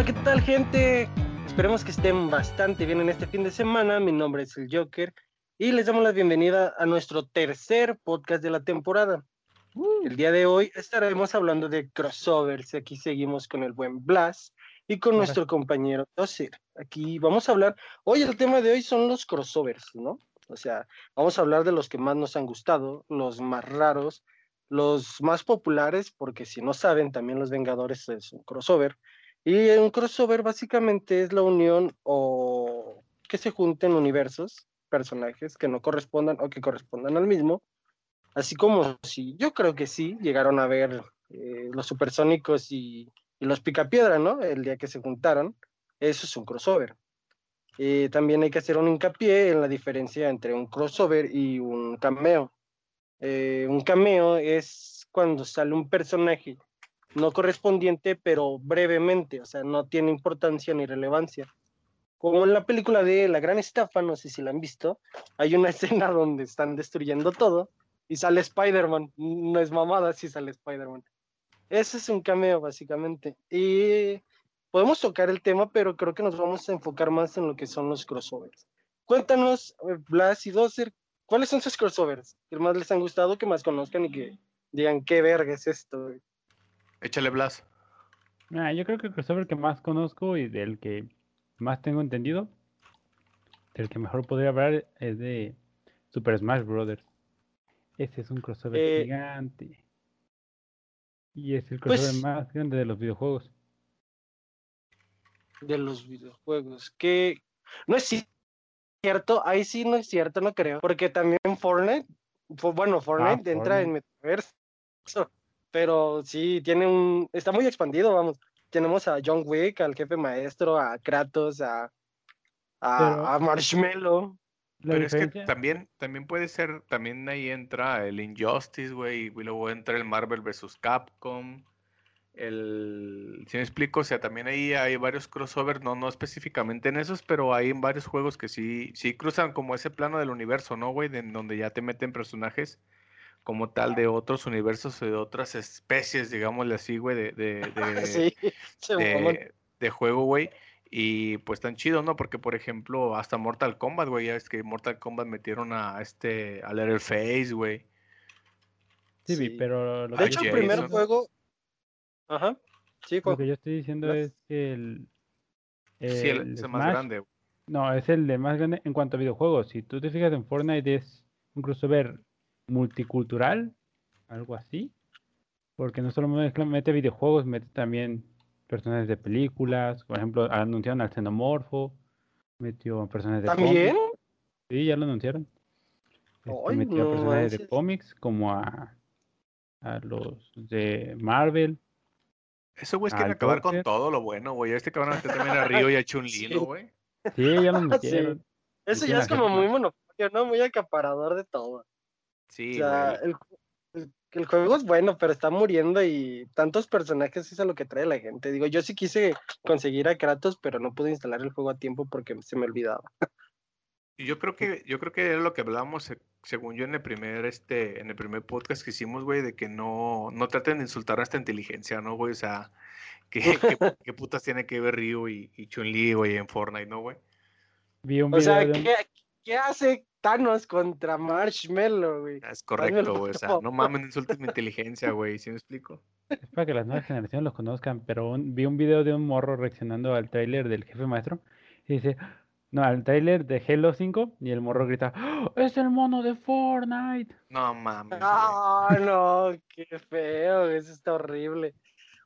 Hola, ¿qué tal gente? Esperemos que estén bastante bien en este fin de semana. Mi nombre es el Joker y les damos la bienvenida a nuestro tercer podcast de la temporada. El día de hoy estaremos hablando de crossovers. Aquí seguimos con el buen Blas y con nuestro compañero Tosir. Aquí vamos a hablar, hoy el tema de hoy son los crossovers, ¿no? O sea, vamos a hablar de los que más nos han gustado, los más raros, los más populares, porque si no saben, también Los Vengadores es un crossover. Y un crossover básicamente es la unión o que se junten universos, personajes que no correspondan o que correspondan al mismo. Así como si, yo creo que sí, llegaron a ver eh, los supersónicos y, y los picapiedra, ¿no? El día que se juntaron. Eso es un crossover. Eh, también hay que hacer un hincapié en la diferencia entre un crossover y un cameo. Eh, un cameo es cuando sale un personaje no correspondiente, pero brevemente, o sea, no tiene importancia ni relevancia. Como en la película de La Gran Estafa, no sé si la han visto, hay una escena donde están destruyendo todo y sale Spider-Man. No es mamada si sale Spider-Man. Ese es un cameo, básicamente. Y podemos tocar el tema, pero creo que nos vamos a enfocar más en lo que son los crossovers. Cuéntanos, Blas y Doser, ¿cuáles son sus crossovers? ¿Qué más les han gustado, que más conozcan y que digan qué verga es esto? Échale Blas. Ah, yo creo que el crossover que más conozco y del que más tengo entendido, del que mejor podría hablar es de Super Smash Bros. Ese es un crossover Eh, gigante. Y es el pues- crossover más grande de los videojuegos. de los videojuegos. Que no es cierto, ahí sí no es cierto, no creo. Porque también Fortnite, bueno, Fortnite entra en metaverso. Pero sí, tiene un. Está muy expandido, vamos. Tenemos a John Wick, al jefe maestro, a Kratos, a, a, Pero- a Marshmallow. Pero es que también, también puede ser, también ahí entra el Injustice, güey, y luego entra el Marvel vs. Capcom. El, si me explico, o sea, también ahí hay varios crossovers, no, no específicamente en esos, pero hay en varios juegos que sí, sí cruzan como ese plano del universo, ¿no, güey? De- en donde ya te meten personajes como tal de otros universos o de otras especies, digámosle así, güey, de, de, de- sí, se mamó. de, de juego, güey. Y pues tan chido, ¿no? Porque, por ejemplo, hasta Mortal Kombat, güey, ya es que Mortal Kombat metieron a este, a Leatherface, güey. Sí, Sí. pero lo De que hecho, yo el primer diciendo- juego. Ajá. Sí, Lo que yo estoy diciendo es que el. Sí, el, el más grande. güey. No, es el de más grande en cuanto a videojuegos. Si tú te fijas en Fortnite es un crossover multicultural, algo así. Porque no solo mete videojuegos, mete también personajes de películas. Por ejemplo, anunciaron al Xenomorfo, metió personajes de ¿También? cómics. Sí, ya lo anunciaron. Este, metió a no personajes de cómics como a, a los de Marvel. Esos güeyes Al quieren acabar con todo lo bueno, güey. Este cabrón meter también a Río y a Chun-Li, Sí. ¿no, güey? Sí, ya los metieron. Eso ya es como muy monopolio, ¿no? Muy acaparador de todo. Sí, o sea, el, el- el juego es bueno, pero está muriendo y tantos personajes es a lo que trae la gente. Digo, yo sí quise conseguir a Kratos, pero no pude instalar el juego a tiempo porque se me olvidaba. Y yo creo que, yo creo que era lo que hablábamos, se- según yo, en el primer, este, en el primer podcast que hicimos, güey, de que no, no traten de insultar nuestra inteligencia, ¿no, güey? O sea, ¿qué, qué, qué putas tiene que ver Ryu y, y Chun-Li, güey, en Fortnite, ¿no, güey? Vi un O sea, video de un- ¿qué, qué hace Thanos contra Marshmallow, güey? Es correcto, güey. O sea, no mames, no insultes mi inteligencia, güey. ¿Sí me explico? Es para que las nuevas generaciones los conozcan, pero un- vi un video de un morro reaccionando al tráiler del jefe maestro y dice, no, al tráiler de Halo 5 y el morro grita, "¡Oh, es el mono de Fortnite. No mames. güey. Ah, no, qué feo, eso está horrible.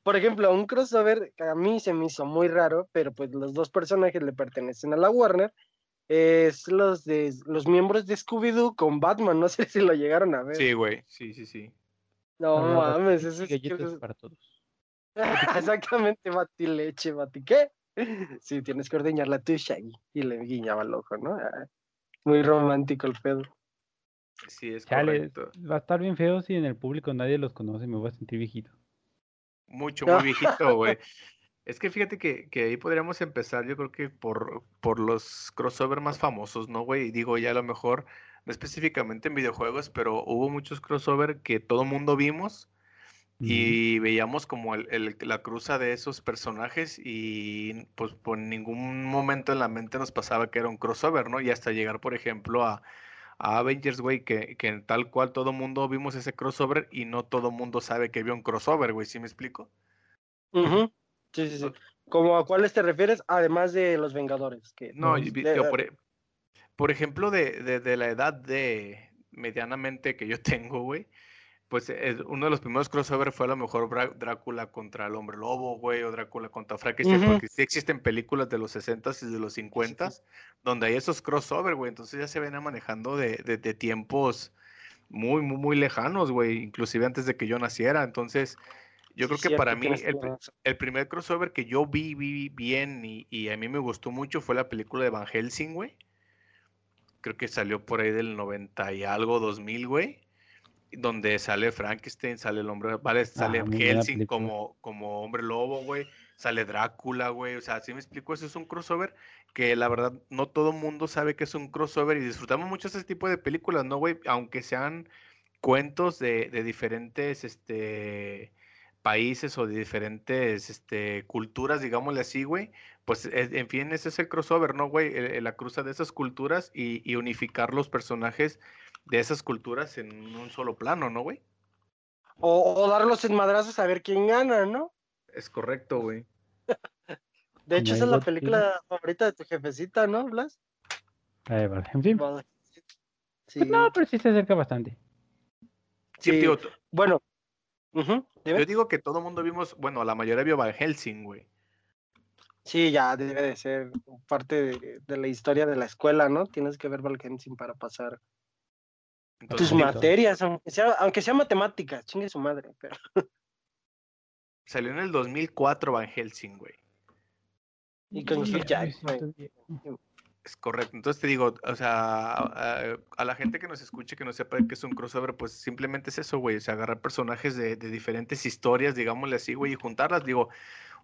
Por ejemplo, un crossover que a mí se me hizo muy raro, pero pues los dos personajes le pertenecen a la Warner, es los de los miembros de Scooby-Doo con Batman, no sé si lo llegaron a ver. Sí, güey. Sí, sí, sí. No Habrá mames, eso y es galletas para todos. Exactamente, batileche, bati qué. Sí, tienes que ordeñarla tú, Shaggy. Y le guiñaba el ojo, ¿no? Ah, Muy romántico el pedo. Sí, es Chale, correcto. va a estar bien feo si en el público nadie los conoce, me voy a sentir viejito. Mucho, muy viejito, güey. Es que fíjate que, que ahí podríamos empezar, yo creo que por, por los crossover más famosos, ¿no, güey? Y Digo, ya a lo mejor, no específicamente en videojuegos, pero hubo muchos crossover que todo mundo vimos, y veíamos como el, el- la cruza de esos personajes y pues por ningún momento en la mente nos pasaba que era un crossover, ¿no? Y hasta llegar, por ejemplo, a, a Avengers, güey, que, que tal cual todo mundo vimos ese crossover y no todo mundo sabe que vio un crossover, güey, ¿sí me explico? Sí, sí, sí. ¿Cómo a cuáles te refieres? Además de los Vengadores. Que, No, Pues, y vi- de- digo, por, e- por ejemplo, de, de- de la edad de medianamente que yo tengo, güey, pues es- uno de los primeros crossover fue a lo mejor Bra- Drácula contra el Hombre Lobo, güey, o Drácula contra Frankenstein, Ujú. porque sí existen películas de los 60s y de los 50s donde hay esos crossover, güey, entonces ya se venía manejando de, de- de tiempos muy, muy, muy lejanos, güey, inclusive antes de que yo naciera, entonces yo creo que cierto, para mí el, el primer crossover que yo vi, vi bien y, y a mí me gustó mucho fue la película de Van Helsing, güey. Creo que salió por ahí del 90 y algo, 2000, güey. Donde sale Frankenstein, sale el hombre, vale, sale Ah, Helsing como, como hombre lobo, güey. Sale Drácula, güey. O sea, si me explico, eso es un crossover que la verdad no todo mundo sabe que es un crossover y disfrutamos mucho ese tipo de películas, ¿no, güey? Aunque sean cuentos de, de diferentes, este, países o de diferentes este, culturas, digámosle así, güey. Pues es- en fin, ese es el crossover, ¿no, güey? El- el- La cruza de esas culturas y, y unificar los personajes de esas culturas en un solo plano, ¿no, güey? O, o darlos en madrazos a ver quién gana, ¿no? Es correcto, güey. De hecho, esa es la película favorita de tu jefecita, ¿no, Blas? La de Val Helsing. Va- Sí. Pues no, pero sí se acerca bastante. Sí, Sí. digo, t- Bueno. Yo digo que todo mundo vimos, bueno, la mayoría vio Van Helsing, güey. Sí, ya debe de ser parte de, de la historia de la escuela, ¿no? Tienes que ver Val Helsing para pasar Entonces, tus sí, materias, aunque sea, aunque sea matemáticas, chingue su madre. Pero... salió en el 2004 Van Helsing, güey. Y con Hugh Jackman. Es correcto. Entonces te digo, o sea, a, a- la gente que nos escuche, que no sepa que es un crossover, pues simplemente es eso, güey. O sea, agarrar personajes de, de diferentes historias, digámosle así, güey, y juntarlas. Digo,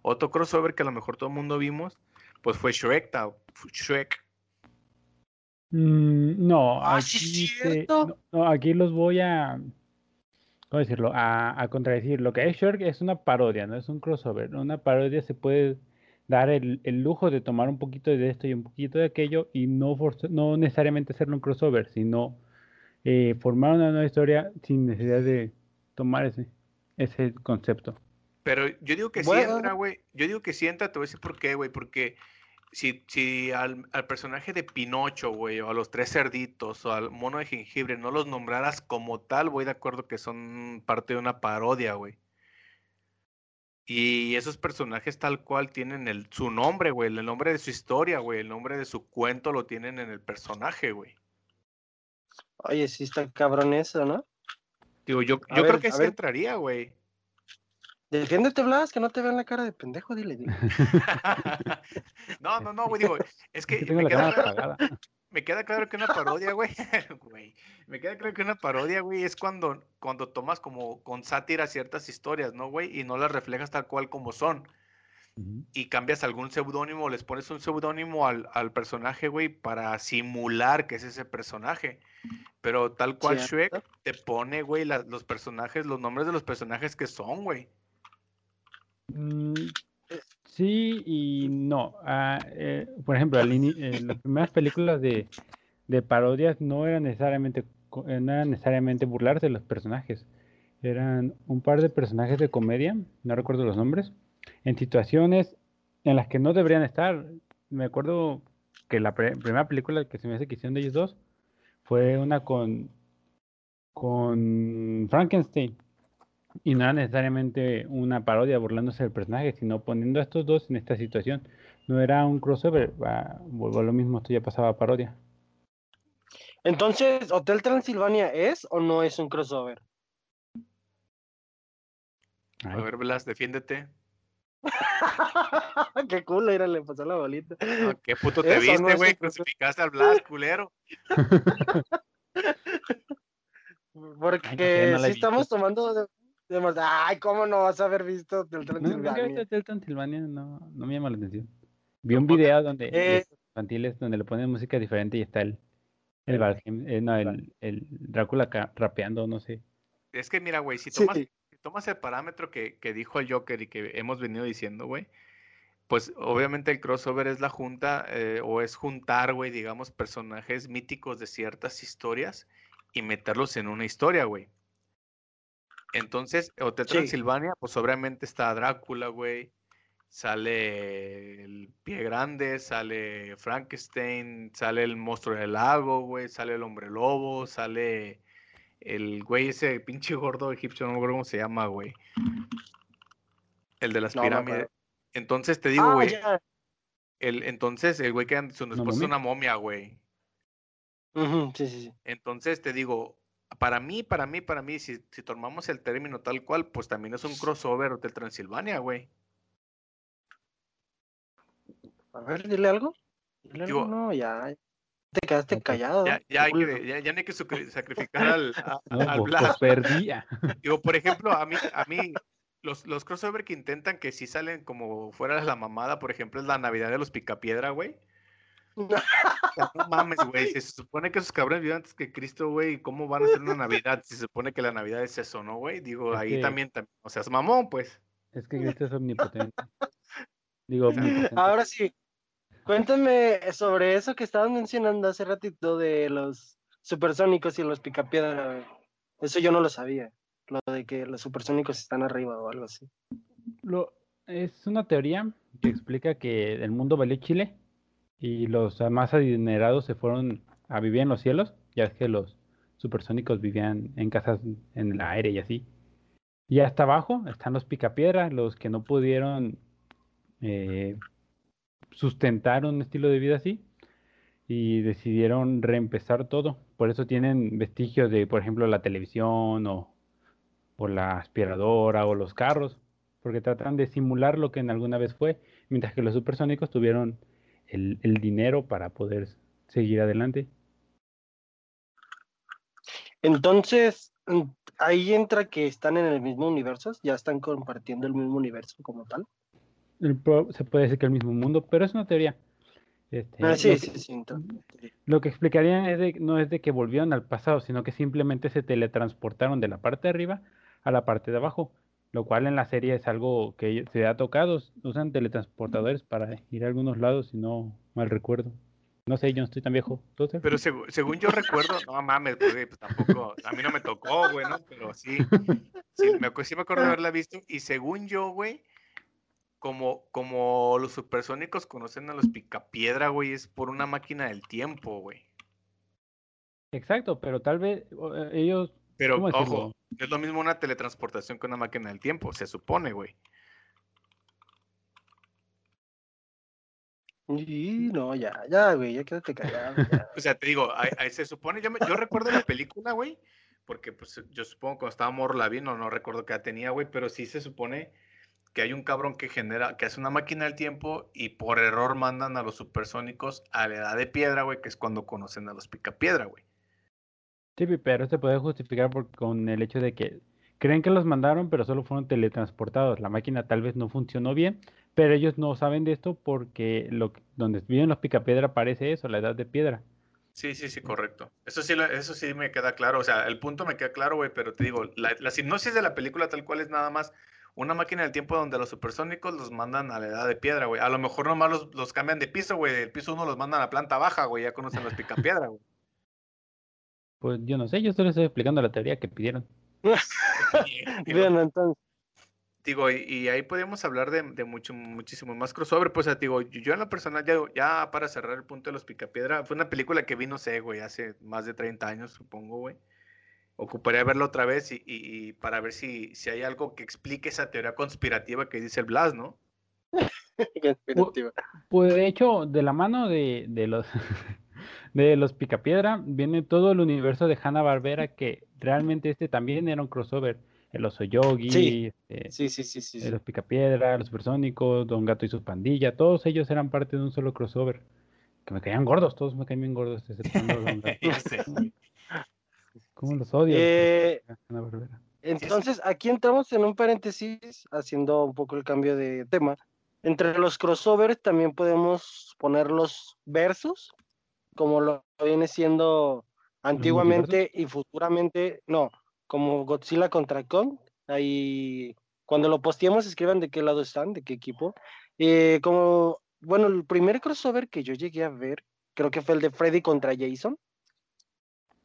otro crossover que a lo mejor todo el mundo vimos, pues fue Shrek, ta- Shrek. Mm, no, Ah, aquí, te- no, no, aquí los voy a, ¿cómo decirlo? A, a contradecir. Lo que es Shrek es una parodia, no es un crossover. Una parodia se puede dar el, el lujo de tomar un poquito de esto y un poquito de aquello y no, no necesariamente hacerlo un crossover, sino eh, formar una nueva historia sin necesidad de tomar ese, ese concepto. Pero yo digo que sí Bueno. entra, güey. Yo digo que sí entra, te voy a decir por qué, güey. Porque si, si al, al personaje de Pinocho, güey, o a los tres cerditos, o al mono de jengibre, no los nombraras como tal, voy de acuerdo que son parte de una parodia, güey. Y esos personajes tal cual tienen el, su nombre, güey, el nombre de su historia, güey, el nombre de su cuento lo tienen en el personaje, güey. Oye, sí está cabrón eso, ¿no? Digo, yo, A yo creo que sí ver. entraría, güey. Defiéndete, Blas, que no te vean la cara de pendejo, dile. dile. no, no, no, güey, digo, es Es que que tengo me la queda apagada. Me queda claro que una parodia, güey, güey, me queda claro que una parodia, güey, es cuando, cuando tomas como con sátira ciertas historias, ¿no, güey? Y no las reflejas tal cual como son. Y cambias algún seudónimo, les pones un seudónimo al, al personaje, güey, para simular que es ese personaje. Pero tal cual. Shrek te pone, güey, la- los personajes, los nombres de los personajes que son, güey. Mm, Sí y no. Ah, eh, por ejemplo, eh, las primeras películas de, parodias no eran necesariamente eh, no eran necesariamente burlarse de los personajes. Eran un par de personajes de comedia, no recuerdo los nombres, en situaciones en las que no deberían estar. Me acuerdo que la pre- primera película que se me hace que hicieron de ellos dos fue una con con Frankenstein. Y no era necesariamente una parodia burlándose del personaje, sino poniendo a estos dos en esta situación. No era un crossover, vuelvo a lo mismo, esto ya pasaba a parodia. Entonces, ¿Hotel Transilvania es o no es un crossover? A ver, Blas, defiéndete. Qué culo, era le pasó la bolita. Ah, ¿Qué puto te Eso viste, güey? crossover. Crucificaste al Blas, culero. Porque no si estamos tomando de, de más- Ay, ¿cómo no vas a haber visto Hotel no, Transilvania? Hotel Transilvania, no, no me llama la atención. Vi un video donde Eh. infantiles donde le ponen música diferente y está el el, Valheim- eh, no, el, el Drácula rapeando, no sé. Es que mira, güey, si Sí. tomas, si tomas el parámetro que, que dijo el Joker y que hemos venido diciendo, güey, pues obviamente el crossover es la junta eh, o es juntar, güey, digamos, personajes míticos de ciertas historias y meterlos en una historia, güey. Entonces, Hotel Sí. Transilvania, pues obviamente está Drácula, güey. Sale el Pie Grande, sale Frankenstein, sale el monstruo del lago, güey, sale el hombre lobo, sale el güey ese pinche gordo egipcio, no me acuerdo cómo se llama, güey. El de las No pirámides. Entonces te digo, Ah, güey, el, entonces el güey que su esposa es una momia, güey. Ujú, sí, sí, sí. Entonces te digo, para mí, para mí, para mí, si, si tomamos el término tal cual, pues también es un crossover Hotel Transilvania, güey. A ver, dile algo. Dile Digo- algo, no, ya. Te quedaste callado. Ya, ya, hay que- ya, ya no hay que sacrificar al, a- No, al pues, Blas. pues, perdía. Digo, por ejemplo, a mí, a mí, los, los crossover que intentan que sí salen como fuera de la mamada, por ejemplo, es la Navidad de los Picapiedra, güey. No mames, güey. Si se supone que esos cabrones viven antes que Cristo, güey. ¿Cómo van a hacer una Navidad si se supone que la Navidad es eso, no, güey? Digo, Es ahí que- también, también, o sea, es mamón, pues. Es que Cristo es omnipotente. Digo, omnipotente. Ahora sí, cuéntame sobre eso que estabas mencionando hace ratito de los supersónicos y los picapiedra. güey. Eso yo no lo sabía. Lo de que los supersónicos están arriba o algo así. Lo, es una teoría que explica que el mundo valió Chile y los más adinerados se fueron a vivir en los cielos, ya es que los supersónicos vivían en casas en el aire y así. Y hasta abajo están los picapiedra, los que no pudieron eh, sustentar un estilo de vida así y decidieron reempezar todo. Por eso tienen vestigios de, por ejemplo, la televisión o, o la aspiradora o los carros porque tratan de simular lo que en alguna vez fue, mientras que los supersónicos tuvieron el, el dinero para poder seguir adelante. Entonces, mm, ahí entra que están en el mismo universo, ya están compartiendo el mismo universo como tal. Se puede decir que el mismo mundo, pero es una teoría. Este, Ah, sí, lo, sí, que, sí. entonces, lo que explicarían es de- no es de que volvieron al pasado, sino que simplemente se teletransportaron de la parte de arriba a la parte de abajo, lo cual en la serie es algo que se ha tocado. Usan teletransportadores para ir a algunos lados, si no mal recuerdo. No sé, yo no estoy tan viejo. Pero según yo recuerdo, no mames, pues, güey, pues tampoco, a mí no me tocó, güey, ¿no? Pero sí, sí me, sí me acuerdo de haberla visto. Y según yo, güey, como, como los supersónicos conocen a los picapiedra, güey, es por una máquina del tiempo, güey. Exacto, pero tal vez eh, ellos Pero, ojo, es lo mismo una teletransportación que una máquina del tiempo, se supone, güey. Y no, ya, ya, güey, ya quédate callado. ya. O sea, te digo, ahí, ahí se supone, yo, me- yo recuerdo la película, güey, porque pues yo supongo que cuando estaba morro la vi, no, no recuerdo qué edad tenía, güey, pero sí se supone que hay un cabrón que genera, que hace una máquina del tiempo y por error mandan a los supersónicos a la edad de piedra, güey, que es cuando conocen a los picapiedra, güey. Sí, pero se puede justificar por- con el hecho de que creen que los mandaron, pero solo fueron teletransportados. La máquina tal vez no funcionó bien, pero ellos no saben de esto porque lo, donde viven los picapiedra aparece eso, la edad de piedra. Sí, sí, sí, correcto. Eso sí, eso sí me queda claro. O sea, el punto me queda claro, güey, pero te digo, la, la sinopsis de la película tal cual es nada más una máquina del tiempo donde los supersónicos los mandan a la edad de piedra, güey. A lo mejor nomás los, los cambian de piso, güey. Del piso uno los mandan a planta baja, güey. Ya conocen los picapiedra, güey. Pues yo no sé, yo solo estoy explicando la teoría que pidieron. Digo, Bien, entonces, digo, y, y ahí podemos hablar de, de mucho, muchísimo más crossover. Pues, digo, yo, yo en lo personal, ya, ya para cerrar el punto de los picapiedra, fue una película que vi, no sé, güey, hace más de 30 años, supongo, güey. Ocuparía verlo otra vez y, y- y para ver si, si hay algo que explique esa teoría conspirativa que dice el Blas, ¿no? conspirativa. Pues de hecho, de la mano de, de los de los Picapiedra viene todo el universo de Hanna-Barbera que realmente este también era un crossover. El oso Yogi, Sí. este, Sí, sí, sí, sí. eh, sí. los Picapiedra, los Supersónicos, Don Gato y su pandilla, todos ellos eran parte de un solo crossover. Que me caían gordos, todos me caían bien gordos. ¿Cómo los odio? Eh. Entonces, aquí entramos en un paréntesis, haciendo un poco el cambio de tema. Entre los crossovers también podemos poner los versus, como lo viene siendo antiguamente y futuramente, no, como Godzilla contra Kong Ahí, cuando lo posteemos, escriban de qué lado están, de qué equipo. Eh, como, bueno, el primer crossover que yo llegué a ver, creo que fue el de Freddy contra Jason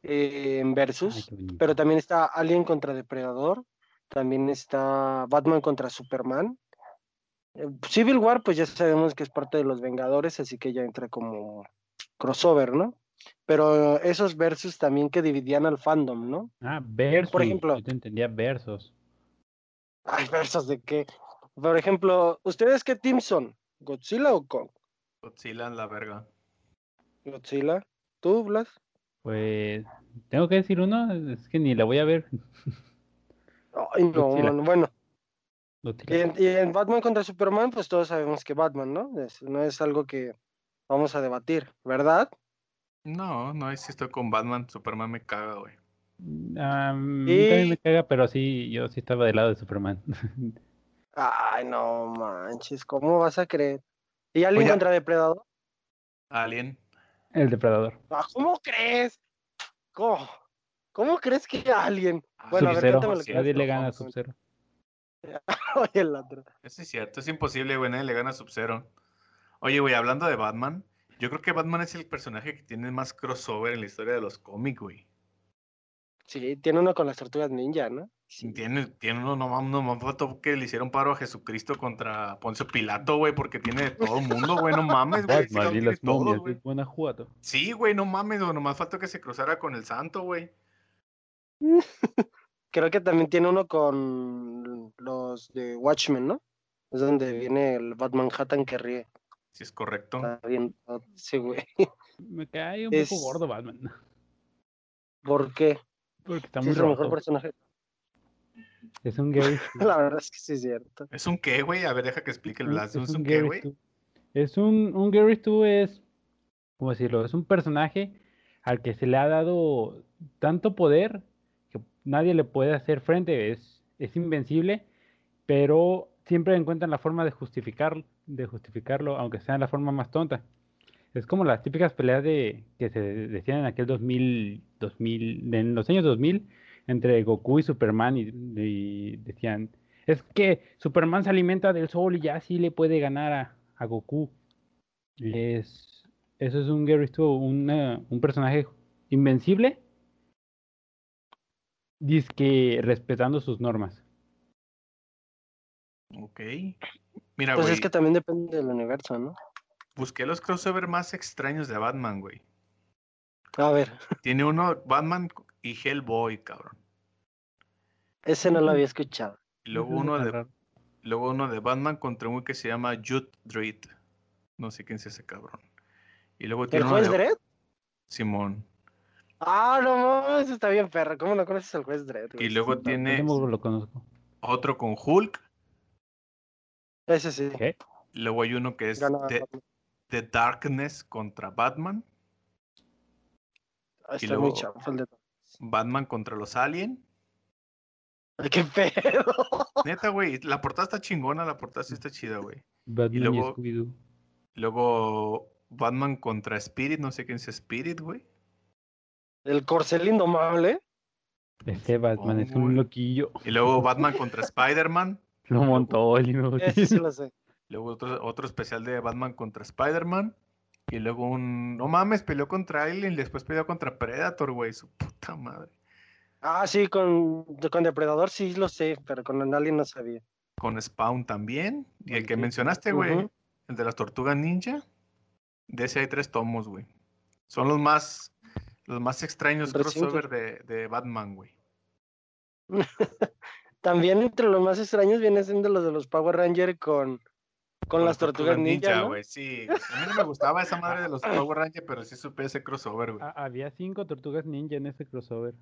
eh, en Versus, pero también está Alien contra Depredador, también está Batman contra Superman. Eh, Civil War, pues ya sabemos que es parte de los Vengadores, así que ya entra como crossover, ¿no? Pero esos versus también que dividían al fandom, ¿no? Ah, versus. ejemplo- Yo te entendía versos. Ay, versus de qué. Por ejemplo, ¿ustedes qué team son? ¿Godzilla o Kong? Godzilla en la verga. Godzilla. ¿Tú, Blas? Pues, tengo que decir uno, es que ni la voy a ver. Ay, no, Godzilla. bueno. Y en, y en Batman contra Superman, pues todos sabemos que Batman, ¿no? Es- no es algo que vamos a debatir, ¿verdad? No, no, sí estoy con Batman. Superman me caga, güey. A mí también Y- me caga, pero sí, yo sí estaba del lado de Superman. Ay, no manches, ¿cómo vas a creer? ¿Y alguien Oye. contra Depredador? Alien. El depredador. Ah, ¿Cómo crees? ¿Cómo? ¿Cómo crees que alguien? Bueno, a ver, Sub-Zero. cuéntame lo que cierto, Nadie le gana a. Sub-Zero. Oye, el otro. Eso es cierto, es imposible, güey. Nadie le gana a Sub-Zero. Oye, güey, hablando de Batman, yo creo que Batman es el personaje que tiene más crossover en la historia de los cómics, güey. Sí, tiene uno con las tortugas ninja, ¿no? Sí. Tiene, tiene uno, no mames, no mames, faltó que le hicieron paro a Jesucristo contra Poncio Pilato, güey, porque tiene de todo el mundo, güey, no mames, güey. tiene las todo, momias güey. de Guanajuato. Sí, güey, no mames, güey, nomás faltó que se cruzara con el santo, güey. Creo que también tiene uno con los de Watchmen, ¿no? Es donde viene el Batman Hattan que ríe. Si es correcto. Está bien. Sí, güey. Me cae un Es- poco gordo Batman. ¿Por qué? Porque está muy es el mejor roto. personaje. Es un Gary. Stu. La verdad es que sí es cierto. ¿Es un qué, güey? A ver, deja que explique el Blas. ¿Es, un qué, Gary güey? Es un, un Gary Stu es, ¿cómo decirlo? Es un personaje al que se le ha dado tanto poder que nadie le puede hacer frente. Es, es invencible, pero siempre encuentran la forma de justificar, de justificarlo, aunque sea la forma más tonta. Es como las típicas peleas de que se decían en aquel 2000, 2000, en los años 2000 entre Goku y Superman y, y decían, es que Superman se alimenta del sol y ya sí le puede ganar a, a Goku. Es, eso es un Gary Stu, un personaje invencible, que respetando sus normas. Ok. Mira, Pues es que también depende del universo, ¿no? busqué los crossover más extraños de Batman, güey. A ver, Tiene uno, Batman y Hellboy, cabrón. ese no lo había escuchado. Y luego uno de, luego uno de Batman contra un güey que se llama Jude Dredd. No sé quién es ese cabrón. Y luego ¿El tiene uno juez de Dredd? Simón. Ah, no mames, está bien perro. ¿Cómo no conoces al juez Dredd? güey? Y luego No, tiene lo conozco. otro con Hulk. Ese sí. ¿Qué? Luego hay uno que es The, Darkness contra Batman. Ah, y muy el de... Batman contra los Alien. Ay, qué pedo. Neta, güey. La portada está chingona, la portada sí está chida, güey. Batman y, luego- Scooby-Doo. Luego Batman contra Spirit, no sé quién es Spirit, güey. El corcel indomable. Este Batman es Supongo, un loquillo. Y luego Batman contra Spider-Man. Lo montó el inútil. Ese sí lo sé. Luego otro, otro especial de Batman contra Spider-Man. Y luego un. No mames, peleó contra Alien. Después peleó contra Predator, güey. Su puta madre. Ah, sí, con, con Depredador sí lo sé, pero con Alien no sabía. Con Spawn también. Y el que mencionaste, güey. El de las tortugas ninja. De ese hay tres tomos, güey. Son los más. Los más extraños crossover de, de Batman, güey. También entre los más extraños viene siendo los de los Power Rangers con, con las tortugas ninja, ¿no? güey. Sí, a mí no me gustaba esa madre de los Power Rangers, pero sí supe ese crossover, güey. Ah, había cinco tortugas ninja en ese crossover.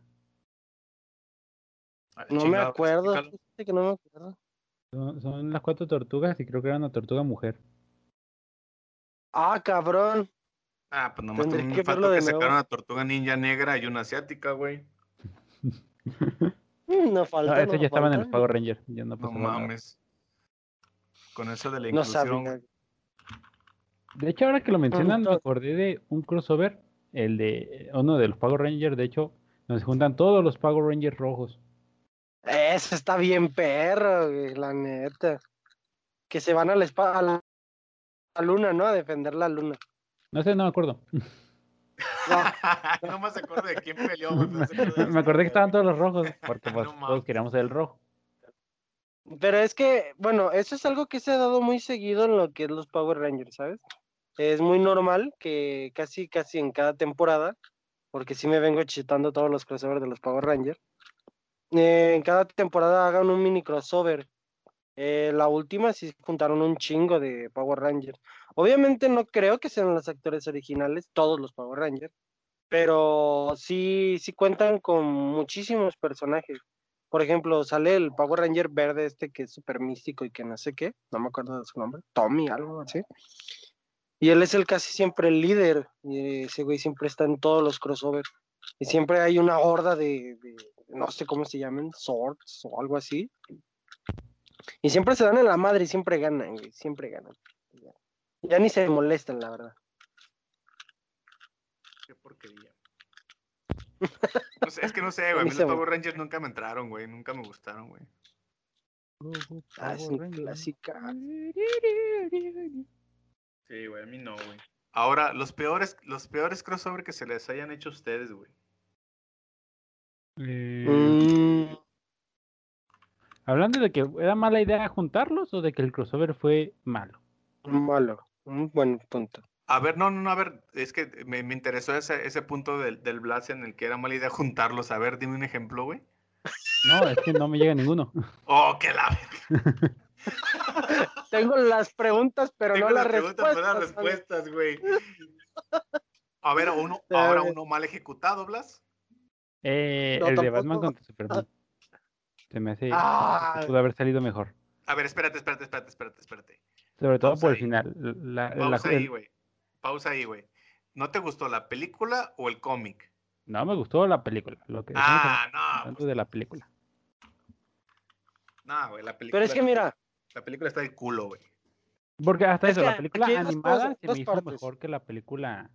Ay, No me chingado, acuerdo, que no me acuerdo. Son, son las cuatro tortugas y creo que era una tortuga mujer. Ah, cabrón. Ah, pues nomás me que faltó verlo de que nuevo. una tortuga ninja negra y una asiática, güey. Mm, No falta. No, esos no ya estaban en los falta. Power Rangers. Ya no No nada. mames. Con eso de la No inclusión. sabía. De hecho, ahora que lo mencionan, me acordé de un crossover, el de uno de los Power Rangers, de hecho, donde se juntan todos los Power Rangers rojos. Eso está bien perro, güey, la neta. Que se van a la, a la, a la luna, ¿no? A defender la luna. No sé, no me acuerdo. no me acuerdo de quién peleó. me acordé que estaban todos los rojos, porque pues No todos queríamos el rojo. Pero es que, bueno, eso es algo que se ha dado muy seguido en lo que es los Power Rangers, ¿sabes? Es muy normal que casi, casi en cada temporada, porque sí me vengo chitando todos los crossovers de los Power Rangers, eh, en cada temporada hagan un mini crossover. Eh, la última sí juntaron un chingo de Power Rangers. Obviamente no creo que sean los actores originales, todos los Power Rangers, pero sí, sí cuentan con muchísimos personajes. Por ejemplo, sale el Power Ranger verde este que es súper místico y que no sé qué, no me acuerdo de su nombre, Tommy, algo así. Y él es el casi siempre el líder, y ese güey siempre está en todos los crossovers. Y siempre hay una horda de, de- no sé cómo se llaman, swords o algo así. Y siempre se dan en la madre y siempre ganan, güey, siempre ganan. Ya, ya ni se molestan, la verdad. Qué porquería. No sé, es que no sé, güey. A mí los. Power Rangers nunca me entraron, güey. Nunca me gustaron, güey. Ah, es un clásica. Sí, güey, a mí no, güey. Ahora, los peores, los peores crossover que se les hayan hecho a ustedes, güey. Eh, Mm, Hablando de que era mala idea juntarlos o de que el crossover fue malo. malo, un buen punto. A ver, no, no, no, a ver, es que me, me interesó ese, ese punto del, del Blast en el que era mala idea juntarlos. A ver, dime un ejemplo, güey. No, es que no me llega ninguno. Oh, qué la Tengo las preguntas, pero Tengo no las las preguntas, pero las respuestas. respuestas, güey. A ver, uno, A ahora uno mal ejecutado, Blas. Eh, No, el de. Batman contra Superman. Se me hace. Ah. Pudo haber salido mejor. A ver, espérate, espérate, espérate, espérate, espérate. Sobre todo Pausa por el final. La, Pausa ahí, güey. Pausa ahí, güey. ¿No te gustó la película o el cómic? no me gustó la película. Lo que Ah, no. pues, de la película. no, güey, la película. Pero es que mira, La película está de culo, güey. Porque hasta Es eso, la película dos animada se dos me hizo mejor que la película.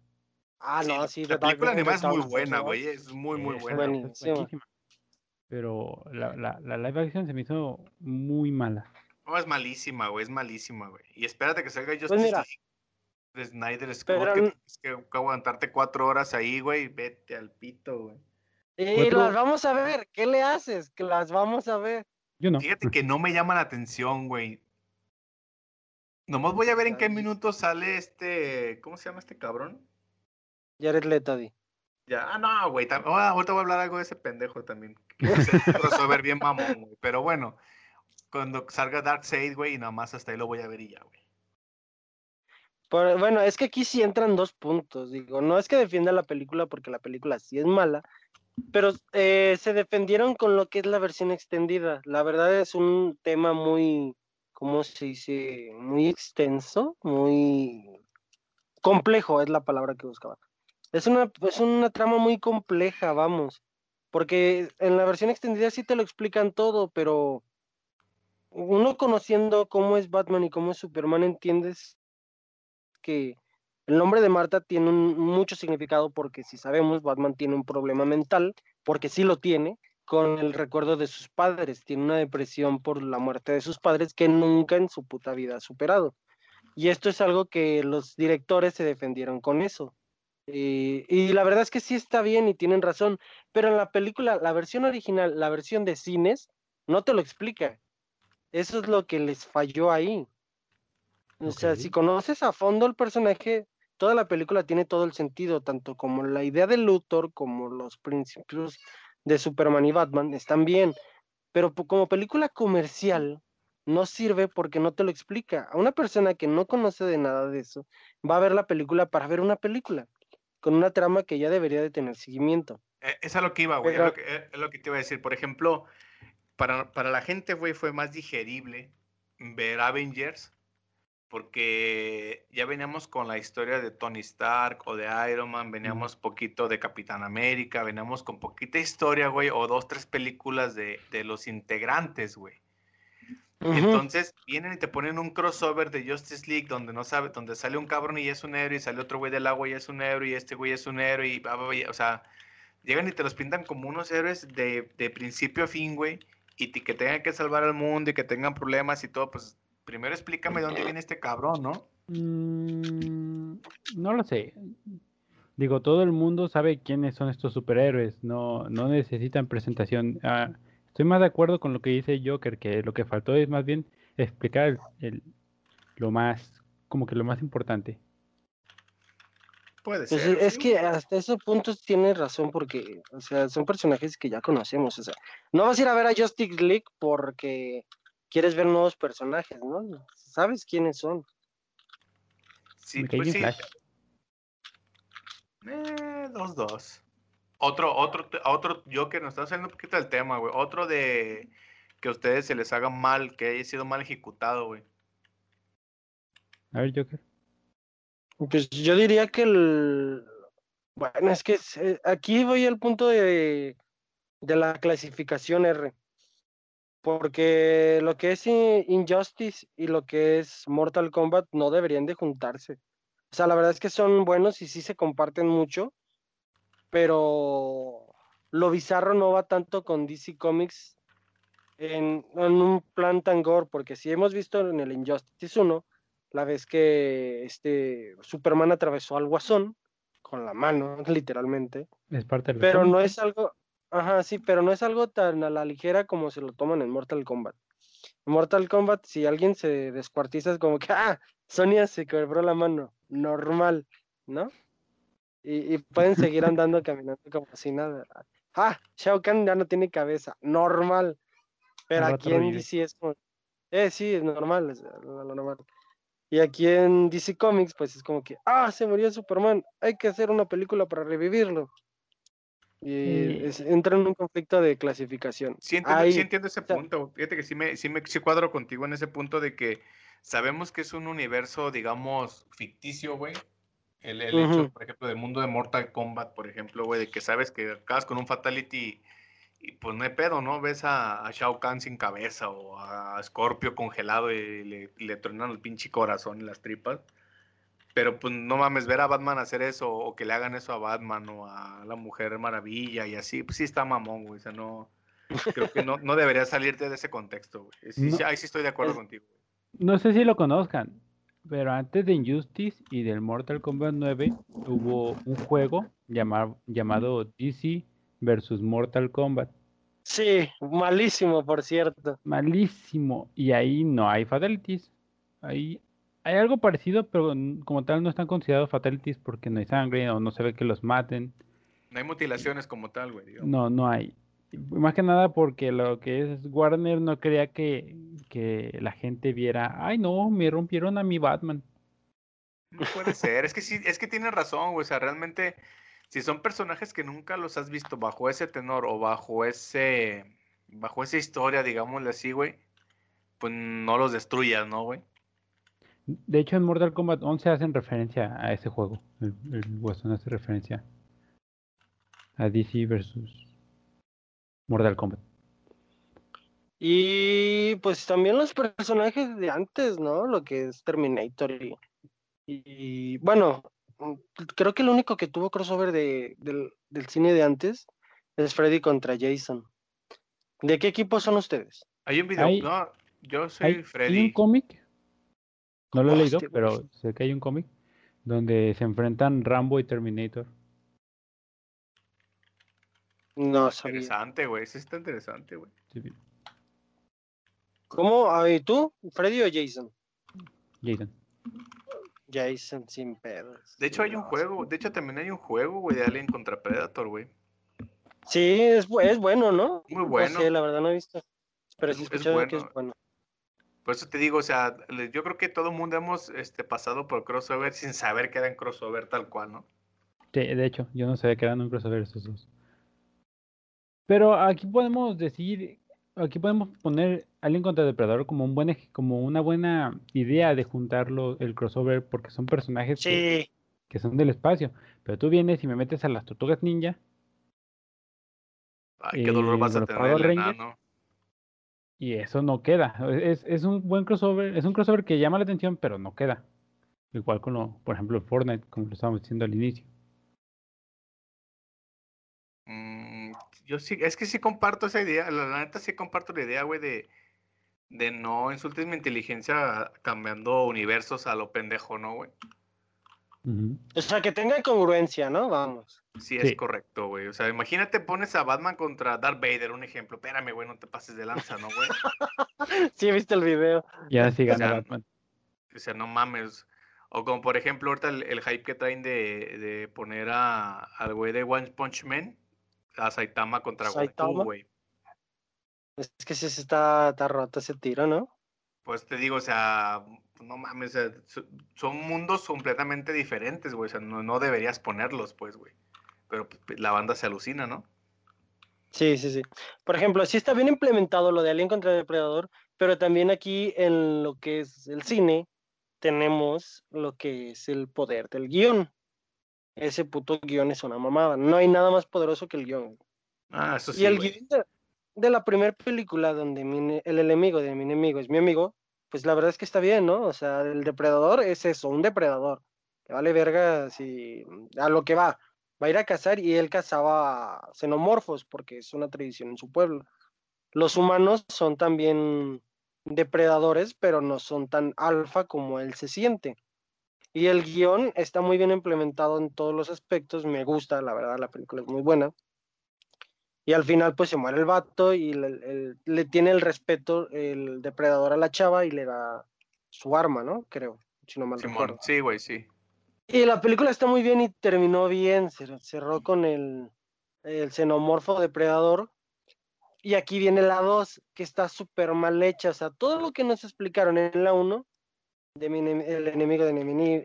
ah, no, Sí, sí, la película animada es muy buena, güey. Es muy, muy buena. buena. es buenísima. Pero la, la, la live action se me hizo muy mala. No, es malísima, güey. Es malísima, güey. Y espérate que salga Justice Pues mira. League de Snyder Scott. Pero Que tienes que, que aguantarte cuatro horas ahí, güey. Vete al pito, güey. Y Cuatro- las vamos a ver, ¿qué le haces? Que las vamos a ver. Yo no. Fíjate que no me llama la atención, güey. Nomás voy a ver en qué minuto sale este. ¿Cómo se llama este cabrón? Jared Leto, di. Ya, ah, no, güey. ah, ahorita voy a hablar algo de ese pendejo también. crossover bien mamón, güey. Pero bueno, cuando salga Darkseid, güey, y nada más hasta ahí lo voy a ver y ya, güey. Bueno, es que aquí sí entran dos puntos. Digo, no es que defienda la película porque la película sí es mala, pero eh, se defendieron con lo que es la versión extendida. La verdad es un tema muy, ¿cómo se dice? Muy extenso, muy complejo, es la palabra que buscaba. Es una, es una trama muy compleja, vamos, porque en la versión extendida sí te lo explican todo, pero uno conociendo cómo es Batman y cómo es Superman, entiendes que el nombre de Marta tiene un- mucho significado porque si sabemos, Batman tiene un problema mental, porque sí lo tiene, con el recuerdo de sus padres, tiene una depresión por la muerte de sus padres que nunca en su puta vida ha superado. Y esto es algo que los directores se defendieron con eso. Y la verdad es que sí está bien y tienen razón, pero en la película, la versión original, la versión de cines, no te lo explica. Eso es lo que les falló ahí. O sea, si conoces a fondo el personaje, toda la película tiene todo el sentido, tanto como la idea de Luthor como los principios de Superman y Batman están bien, pero como película comercial no sirve porque no te lo explica. A una persona que no conoce de nada de eso va a ver la película para ver una película con una trama que ya debería de tener seguimiento. Eh, Es a lo que iba, güey. Es, Pero- lo que, eh, es lo que te iba a decir. Por ejemplo, para, para la gente, güey, fue más digerible ver Avengers porque ya veníamos con la historia de Tony Stark o de Iron Man, veníamos poquito de Capitán América, veníamos con poquita historia, güey, o dos, tres películas de, de los integrantes, güey. Entonces vienen y te ponen un crossover de Justice League donde no sabe, donde sale un cabrón y es un héroe, y sale otro güey del agua y es un héroe, y este güey es un héroe, y bla, bla, bla, o sea, llegan y te los pintan como unos héroes de, de principio a fin, güey, y que tengan que salvar al mundo y que tengan problemas y todo, pues primero explícame de dónde viene este cabrón, ¿no? Mm, no lo sé. Digo, todo el mundo sabe quiénes son estos superhéroes, no, no necesitan presentación. Ah, estoy más de acuerdo con lo que dice Joker, que lo que faltó es más bien explicar el, el- lo más, como que lo más importante. Puede Pues ser. es que hasta ese punto tiene razón porque, o sea, son personajes que ya conocemos, o sea, no vas a ir a ver a Justice League porque quieres ver nuevos personajes, ¿no? Sabes quiénes son. Sí, pues sí. Flash. Eh, dos, dos. Otro, otro, otro Joker, nos está saliendo un poquito del tema, güey. Otro de que a ustedes se les haga mal, que haya sido mal ejecutado, güey. A ver, Joker. Pues yo diría que el... Bueno, es que aquí voy al punto de, de la clasificación R. Porque lo que es Injustice y lo que es Mortal Kombat no deberían de juntarse. O sea, la verdad es que son buenos y sí se comparten mucho, pero lo bizarro no va tanto con DC Comics en, en un plan tan gore, porque si hemos visto en el Injustice 1, la vez que este Superman atravesó al Guasón con la mano, literalmente, Es parte del pero no es algo, ajá, sí, pero no es algo tan a la ligera como se lo toman en Mortal Kombat. En Mortal Kombat, si alguien se descuartiza, es como que, ah, Sonia se quebró la mano, normal, ¿no? Y, y pueden seguir andando caminando como si nada. Ah, Shao Kahn ya no tiene cabeza, normal. Pero Al aquí en. DC es como, eh, sí, es normal, es lo normal. Y aquí en DC Comics, pues es como que, ah, se murió Superman, hay que hacer una película para revivirlo. Y es- entra en un conflicto de clasificación. Sí entiendo, Ahí, sí entiendo ese sea- punto. Fíjate que sí me, sí me sí cuadro contigo en ese punto de que sabemos que es un universo, digamos, ficticio, güey. El, el hecho, Ujú. por ejemplo, del mundo de Mortal Kombat, por ejemplo, güey, de que sabes que acabas con un fatality y pues no hay pedo, ¿no? Ves a, a Shao Kahn sin cabeza o a Scorpio congelado y le, le tronan el pinche corazón y las tripas. Pero pues no mames, ver a Batman hacer eso o que le hagan eso a Batman o a la Mujer Maravilla y así, pues sí está mamón, güey. O sea, no, creo que no, no debería salirte de ese contexto, güey. Sí, No. sí, ahí sí estoy de acuerdo Es- contigo. güey. No sé si lo conozcan, pero antes de Injustice y del Mortal Kombat 9 hubo un juego llamar- llamado DC versus Mortal Kombat. Sí, malísimo, por cierto. Malísimo. Y ahí no hay fatalities. Ahí hay algo parecido, pero como tal no están considerados fatalities porque no hay sangre o no se ve que los maten. No hay mutilaciones como tal, güey. digamos. No, no hay. Más que nada porque lo que es Warner no quería que, que la gente viera, ay no, me rompieron a mi Batman. No puede ser, es que sí, es que tienes razón, güey. O sea, realmente, si son personajes que nunca los has visto bajo ese tenor o bajo ese, bajo esa historia, digámosle así, güey, pues no los destruyas, ¿no, güey? De hecho, en Mortal Kombat 11 hacen referencia a ese juego. El, el Guasón hace referencia a DC versus Mortal Kombat. Y pues también los personajes de antes, ¿no? Lo que es Terminator y, y, bueno, creo que el único que tuvo crossover de, del, del cine de antes es Freddy contra Jason. ¿De qué equipo son ustedes? Hay un video, Hay- no, yo soy Hay, hay Freddy. un cómic, no lo he leído, güey. pero sé que hay un cómic donde se enfrentan Rambo y Terminator. No sabía. Interesante, güey, eso está interesante, güey. Sí, ¿Cómo? A ver, ¿Tú? ¿Freddy o Jason? Jason. Jason sin pedos. De hecho, hay un No, juego, de hecho también hay un juego, güey, de Alien contra Predator, güey. Sí, es, es bueno, ¿no? Muy No bueno. sé, la verdad no he visto. Pero sí he es escuchado que es bueno. bueno. Por eso te digo, o sea, yo creo que todo el mundo hemos este, pasado por crossover sin saber que eran crossover tal cual, ¿no? Sí, de hecho, yo no sabía que eran un crossover esos dos. Pero aquí podemos decir, aquí podemos poner Alien contra Depredador como un buen como una buena idea de juntarlo el crossover porque son personajes que, Sí, que son del espacio. Pero tú vienes y me metes a las tortugas ninja Ay, qué dolor Eh, vas a tener, y eso no queda. Es, es un buen crossover, es un crossover que llama la atención, pero no queda. Igual con lo, por ejemplo, Fortnite, como lo estábamos diciendo al inicio. Yo sí, es que sí comparto esa idea, la, la neta sí comparto la idea, güey, de, de no insultes mi inteligencia cambiando universos a lo pendejo, ¿no, güey? O sea, que tenga congruencia, ¿no? Vamos. Sí, es Sí. correcto, güey. O sea, imagínate, pones a Batman contra Darth Vader, un ejemplo. Espérame, güey, no te pases de lanza, ¿no, güey? Sí, he visto el video. Y ahora sí gana sea, Batman. O sea, no mames. O como por ejemplo, ahorita el, el hype que traen de, de poner a, al güey de One Punch Man, a Saitama contra Saitama. Goku, güey. Es que sí se está, está roto ese tiro, ¿no? Pues te digo, o sea, no mames, o sea, so- son mundos completamente diferentes, güey. O sea, no, no deberías ponerlos, pues, güey. Pero pues, la banda se alucina, ¿no? Sí, sí, sí. Por ejemplo, sí está bien implementado lo de Alien contra Depredador, pero también aquí en lo que es el cine tenemos lo que es el poder del guion. Ese puto guion es una mamada. No hay nada más poderoso que el guion. Ah, eso sí, y el güey. guion de, de la primera película donde mi el enemigo de mi enemigo es mi amigo, pues la verdad es que está bien, ¿no? O sea, el depredador es eso, un depredador. Que vale verga si a lo que va. Va a ir a cazar y él cazaba xenomorfos porque es una tradición en su pueblo. Los humanos son también depredadores, pero no son tan alfa como él se siente. Y el guion está muy bien implementado en todos los aspectos. Me gusta, la verdad, la película es muy buena. Y al final, pues se muere el vato y le, el- le tiene el respeto el depredador a la chava y le da su arma, ¿no? Creo, si no mal Simón, recuerdo. sí, güey, sí. Y la película está muy bien y terminó bien. cer- Cerró con el, el xenomorfo depredador. Y aquí viene la 2, que está súper mal hecha. O sea, todo lo que nos explicaron en la 1, de mi el enemigo de mi enemigo,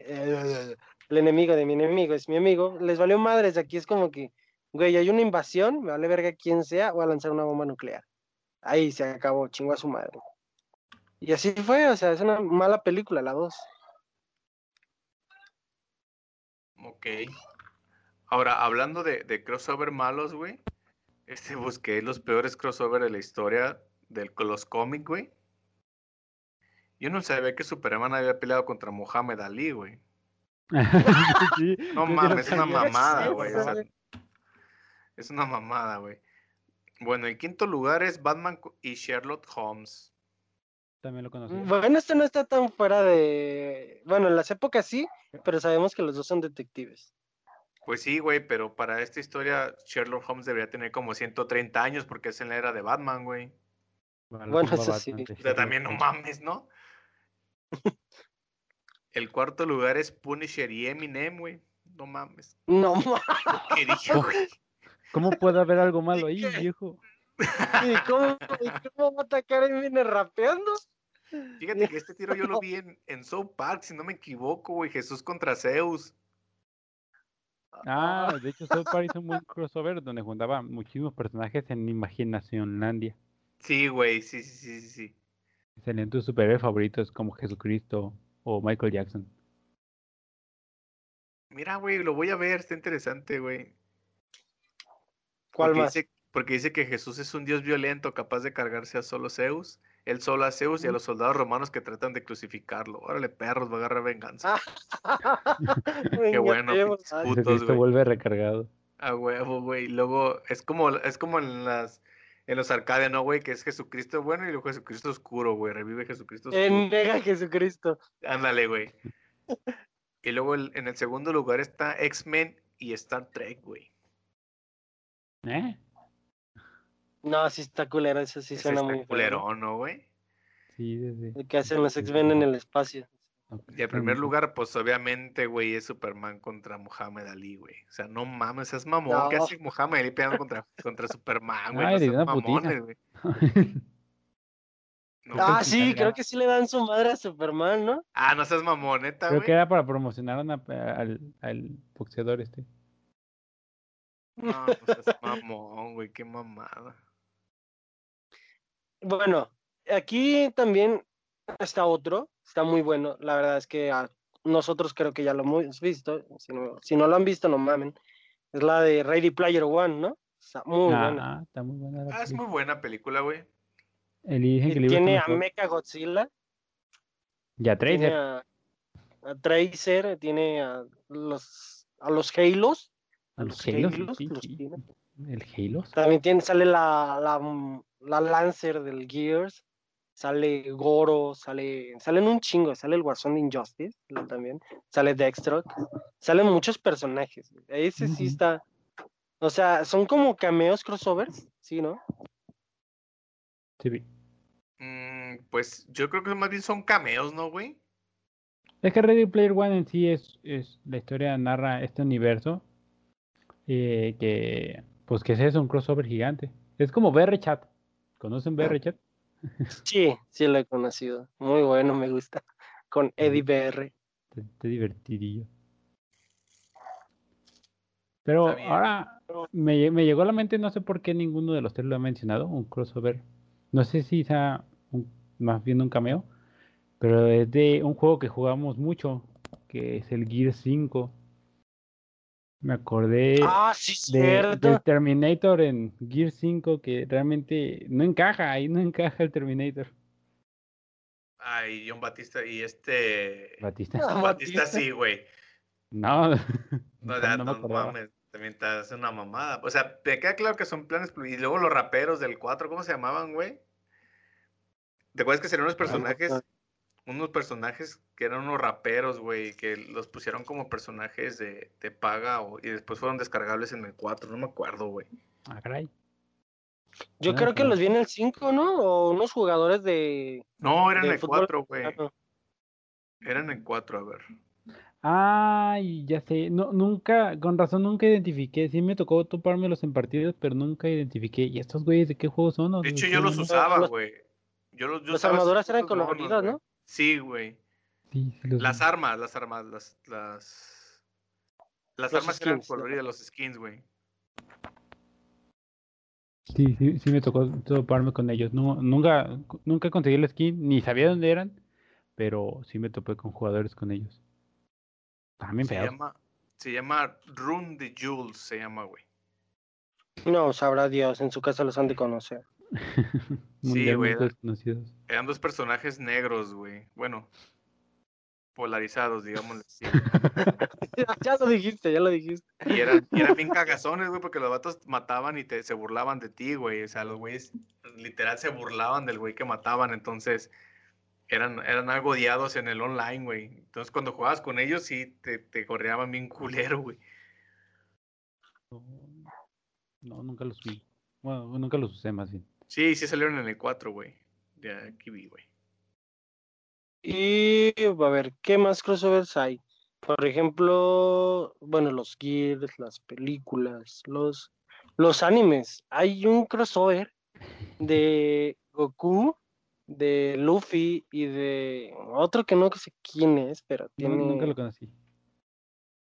el enemigo de mi enemigo es mi amigo, les valió madres. Aquí es como que, güey, hay una invasión, me vale verga quién sea, voy a lanzar una bomba nuclear. Ahí se acabó, chingo a su madre. Y así fue, o sea, es una mala película, la 2. Ok. Ahora, hablando de, de crossover malos, güey. Este busqué los peores crossover de la historia de los cómics, güey. Yo no sabía que Superman había peleado contra Muhammad Ali, güey. Sí, No mames, es una mamada, güey. o sea, güey. es una mamada, güey. Bueno, el quinto lugar es Batman y Sherlock Holmes. También lo conocí. Bueno, esto no está tan fuera de. Bueno, en las épocas sí, pero sabemos que los dos son detectives. Pues sí, güey, pero para esta historia Sherlock Holmes debería tener como 130 años porque es en la era de Batman, güey. Bueno, eso sí. O sea, también no mames, ¿no? El cuarto lugar es Punisher y Eminem, güey. No mames. No mames. ¿Cómo puede haber algo malo ahí, viejo? ¿y ¿cómo, y cómo va a atacar y viene rapeando? Fíjate que este tiro yo lo vi en, en South Park, si no me equivoco, güey. Jesús contra Zeus. Ah, de hecho, South Park hizo un buen crossover donde juntaba muchísimos personajes en Imaginacionlandia. Sí, güey, sí, sí, sí, sí, sí. Salían tus superhéroes favoritos como Jesucristo o Michael Jackson. Mira, güey, lo voy a ver, está interesante, güey. ¿Cuál porque más? Dice, porque dice que Jesús es un dios violento capaz de cargarse a solo Zeus, él solo a Zeus y a los soldados romanos que tratan de crucificarlo. Órale, perros, va a agarrar venganza. Qué bueno, putos, Jesucristo güey. vuelve recargado. A huevo, güey. Luego es como, es como en las en los arcades, ¿no, güey? Que es Jesucristo bueno y luego Jesucristo oscuro, güey. Revive Jesucristo oscuro. En Nega Jesucristo. Ándale, güey. Y luego el- en el segundo lugar está X-Men y Star Trek, güey. ¿Eh? No, sí está culero, eso sí Ese suena está muy feo. culerón, ¿no, güey? Sí, sí, sí. El que hacen los X-Men en el espacio. Y en primer lugar, pues obviamente, güey, es Superman contra Muhammad Ali, güey. O sea, no mames, es mamón. ¿Qué No. hace Muhammad Ali peleando contra, contra Superman, güey? No seas mamones, güey. No, Ah, sí, creo que sí le dan su madre a Superman, ¿no? ah, no seas mamón, neta, Creo güey. que era para promocionar a una- al, al boxeador este. No, pues es mamón, güey, qué mamada. Bueno, aquí también está otro, está muy bueno. La verdad es que a nosotros creo que ya lo hemos visto. Si no, si no lo han visto, no mamen. Es la de Ready Player One, ¿no? Está muy buena. Ah, está muy buena la Ah, es muy buena película, güey. El dije Y que le iba a tiene a. Mecha Godzilla, Ya tiene Tracer. a, a Tracer, tiene a los a los Halos. A los Halos, sí, los sí, sí. tiene. el Halo. También tiene, sale la, la, la Lancer del Gears, sale Goro, sale, salen un chingo, sale el Warzone de Injustice también, sale Dextrock, salen muchos personajes. Ese sí está, o sea, son como cameos crossovers, ¿sí, no? Sí, vi. Mm, pues yo creo que más bien son cameos, ¿no, güey? Es que Ready Player One en sí es, es la historia narra este universo eh, que pues que es eso, un crossover gigante. Es como BR Chat. ¿Conocen BR Chat? Sí, sí lo he conocido. Muy bueno, me gusta. Con Eddie BR. Te, te divertiría. Pero ahora me, me llegó a la mente, no sé por qué ninguno de los tres lo ha mencionado, un crossover. No sé si sea un- más bien un cameo, pero es de un juego que jugamos mucho, que es el Gear 5. Me acordé Ah, sí, de, Terminator en Gear 5 que realmente no encaja, ahí no encaja el Terminator. Ay, John Batista y este. Batista. Batista Batista. sí, güey. No, No, no, ya, no me no acordaba. mames. También te hace una mamada. O sea, te queda claro que son planes. Y luego los raperos del 4, ¿cómo se llamaban, güey? ¿Te acuerdas que serían unos personajes? No. Unos personajes que eran unos raperos, güey, que los pusieron como personajes de, de paga o- y después fueron descargables en el 4, no me acuerdo, güey. Ah, caray. Yo Ah, creo que los vi en el 5, ¿no? O unos jugadores de. No, eran de el fútbol 4, güey. Eran el 4, a ver. Ay, ya sé, no, nunca, con razón nunca identifiqué, sí me tocó topármelos en partidos, pero nunca identifiqué. ¿Y estos güeyes de qué juego son? De hecho, yo los usaba, güey. Yo los, yo Las armaduras eran coloridas. ¿no? Sí, güey. Sí, sí los Las vi. armas, las armas, las, las, las Los armas eran skins, ¿no? coloridas, los skins, güey. Sí, sí, sí me tocó toparme con ellos. No, nunca, nunca conseguí el skin, ni sabía dónde eran, pero sí me topé con jugadores con ellos. También Se llama, se llama Rune de Jules, se llama, güey. No, sabrá Dios, en su casa los han de conocer. Mundialmente güey. desconocidos. Eran dos personajes negros, güey. Bueno, polarizados, digámosle así. ya lo dijiste, ya lo dijiste. Y eran, y eran bien cagazones, güey, porque los vatos mataban y te, se burlaban de ti, güey. O sea, los güeyes literal se burlaban del güey que mataban, entonces eran, eran algo odiados en el online, güey. Entonces cuando jugabas con ellos sí te, te correaban bien culero, güey. No, nunca los vi. Bueno, nunca los usé más bien. Sí, sí salieron en el 4, güey. De aquí vi, güey. Y a ver, ¿qué más crossovers hay? Por ejemplo, bueno, los Gears, las películas, los, los animes. Hay un crossover de Goku, de Luffy y de otro que no sé quién es, pero No, tiene... Nunca lo conocí.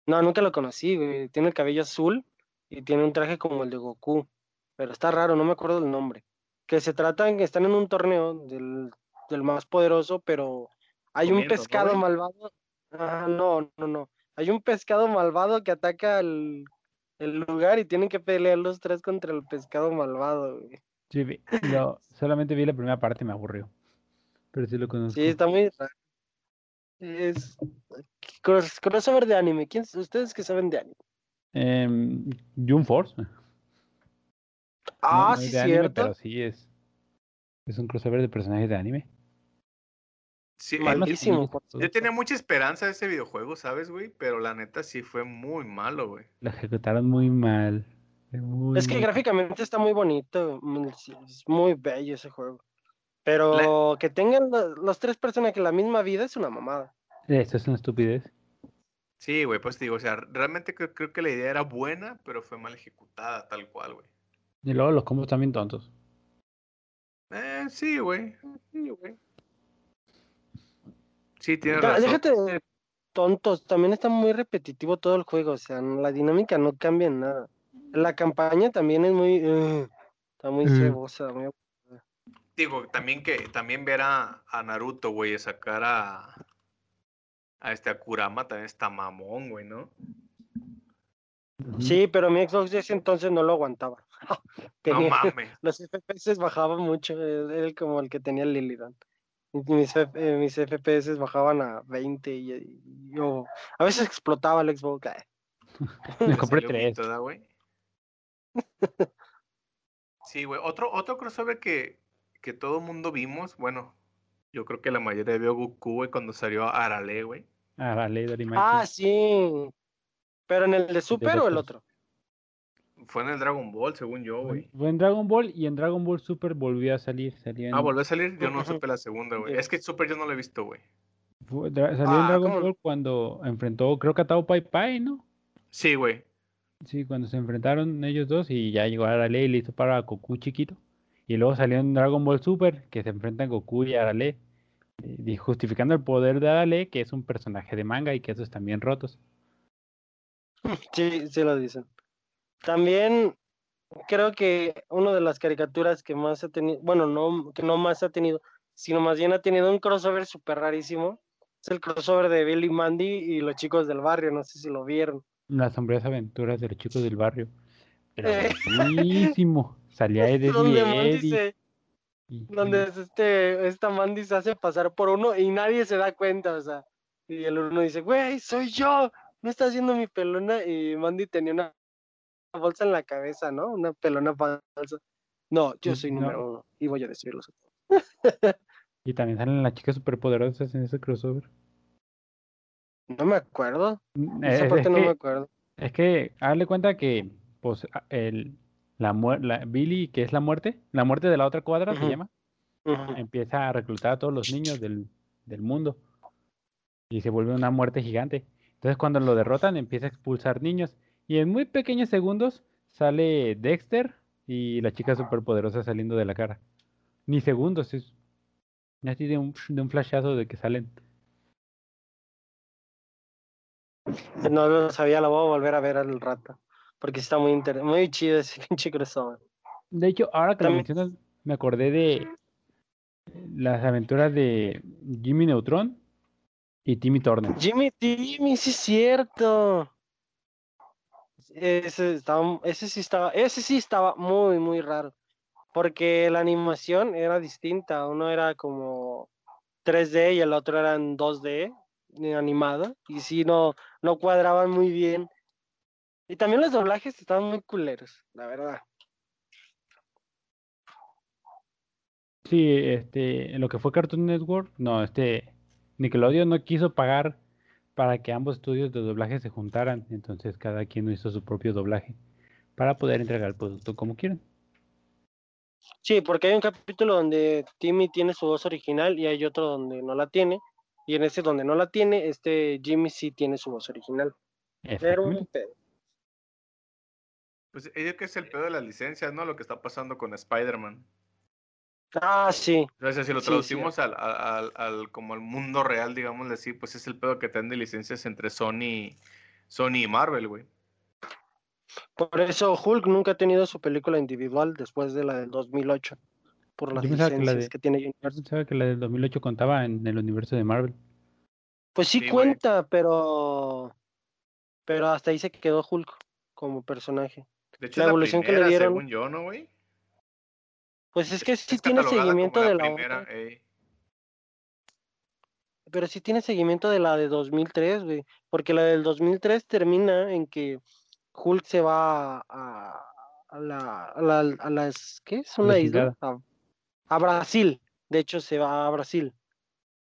No, nunca lo conocí, güey. Tiene el cabello azul y tiene un traje como el de Goku. Pero está raro, no me acuerdo del nombre. Que se tratan, que están en un torneo del, del más poderoso, pero hay un Comiendo, ¿no, pescado malvado. Ah, no, no, no. Hay un pescado malvado que ataca el, el lugar y tienen que pelear los tres contra el pescado malvado, güey. Sí, vi- lo- solamente vi la primera parte y me aburrió. Pero sí lo conozco. Sí, está muy raro. Es cross- crossover de anime. ¿Quién, ustedes que saben de anime? Em, Jump Force. Ah, no es sí, de anime, cierto. pero sí es. Es un crossover de personajes de anime. Sí, Malísimo, es- yo tenía mucha esperanza de ese videojuego, ¿sabes, güey? Pero la neta sí fue muy malo, güey. Lo ejecutaron muy mal. muy, Es que gráficamente está muy bonito, es muy bello ese juego. Pero que tengan lo- los tres personajes la misma vida es una mamada. Esto es una estupidez. Sí, güey, pues te digo, o sea, realmente creo, creo que la idea era buena, pero fue mal ejecutada, tal cual, güey. Y luego los combos también tontos. Eh, sí, güey. Sí, güey. Sí, tienes Ya, razón. déjate de tontos, también está muy repetitivo todo el juego, o sea, la dinámica no cambia en nada. La campaña también es muy... está muy cebosa, muy Digo, también que también ver a, a Naruto, güey, sacar a, a este a Kurama también está mamón, güey, ¿no? Sí, pero mi Xbox de ese entonces no lo aguantaba. No mames. los FPS bajaban mucho, era como el que tenía el Lilidan. Mis, eh, mis FPS bajaban a 20 y, y yo a veces explotaba el Xbox. ah. Me Le compré tres. Sí, güey. Otro, otro crossover que, que todo mundo vimos, bueno, yo creo que la mayoría vio Goku, güey, cuando salió Arale, güey. Arale, Dorimachi. Ah, sí. ¿Pero en el de Super o el otro? Fue en el Dragon Ball, según yo, güey. Fue en Dragon Ball y en Dragon Ball Super volvió a salir. Salió en, Ah, volvió a salir, yo no supe la segunda, güey. Es que Super yo no lo he visto, güey. salió en Ah, Dragon ¿cómo? Ball cuando enfrentó, creo que a Tao Pai Pai, ¿no? Sí, güey. Sí, cuando se enfrentaron ellos dos y ya llegó Arale y le hizo para a Goku chiquito. Y luego salió en Dragon Ball Super que se enfrentan Goku y Arale. y justificando el poder de Arale, que es un personaje de manga y que esos están bien rotos. Sí, sí lo dicen. También creo que una de las caricaturas que más ha tenido, bueno, no, que no más ha tenido, sino más bien ha tenido un crossover súper rarísimo. Es el crossover de Billy Mandy y los chicos del barrio, no sé si lo vieron. Las sombrías aventuras de los chicos del barrio. Era Eh. buenísimo. Salía Eddie donde y Mandy Eddie. se, y- donde es este, esta Mandy se hace pasar por uno y nadie se da cuenta, o sea, y el uno dice, güey, soy yo, no está haciendo mi pelona, y Mandy tenía una bolsa en la cabeza, ¿no? Una pelona falsa. No, yo soy No. número uno y voy a destruirlos. Y también salen las chicas superpoderosas en ese crossover. No me acuerdo, Mm, esa Es, parte es no que, me acuerdo. es que, hazle cuenta que, pues, el, la, la Billy, que es la muerte, la muerte de la otra cuadra se llama, empieza a reclutar a todos los niños del, del mundo y se vuelve una muerte gigante. Entonces, cuando lo derrotan, empieza a expulsar niños y en muy pequeños segundos sale Dexter y la chica superpoderosa saliendo de la cara. Ni segundos, es así de un, de un flashazo de que salen. No lo sabía, la voy a volver a ver al rato, porque está muy inter- muy chido ese pinche crossover. De hecho, ahora que lo mencionas, me acordé de las aventuras de Jimmy Neutron y Timmy Turner. Jimmy, Jimmy, sí es cierto. Ese, estaba, ese sí estaba, ese sí estaba muy, muy raro. Porque la animación era distinta. Uno era como 3D y el otro era en 2D eh, animado. Y sí, no, no cuadraban muy bien. Y también los doblajes estaban muy culeros, la verdad. Sí, este, lo que fue Cartoon Network, no, este, Nickelodeon no quiso pagar para que ambos estudios de doblaje se juntaran, entonces cada quien hizo su propio doblaje para poder entregar el producto como quieran. Sí, porque hay un capítulo donde Timmy tiene su voz original y hay otro donde no la tiene. Y en ese donde no la tiene, este Jimmy sí tiene su voz original. Era un pedo. Pues yo creo que es el pedo de las licencias, ¿no? Lo que está pasando con Spider-Man. Ah, sí. O sea, si lo Sí, traducimos al, al, al- al- como al mundo real, digámosle así, pues es el pedo que tienen de licencias entre Sony, Sony y Marvel, güey. Por eso Hulk nunca ha tenido su película individual después de la del 2008. Por las que la licencias de- que tiene Universal. pensaba que la del 2008 contaba en el universo de Marvel. Pues sí, cuenta, pero. Pero hasta ahí se quedó Hulk como personaje. De hecho, La evolución que le dieron- según yo, ¿no, güey? Pues es que sí Es tiene seguimiento de la primera, otra, ey. pero sí tiene seguimiento de la de 2003, güey. Porque la del 2003 termina en que Hulk se va a, a la, a la- a las. ¿Qué es? Una isla. A, a Brasil. De hecho, se va a Brasil.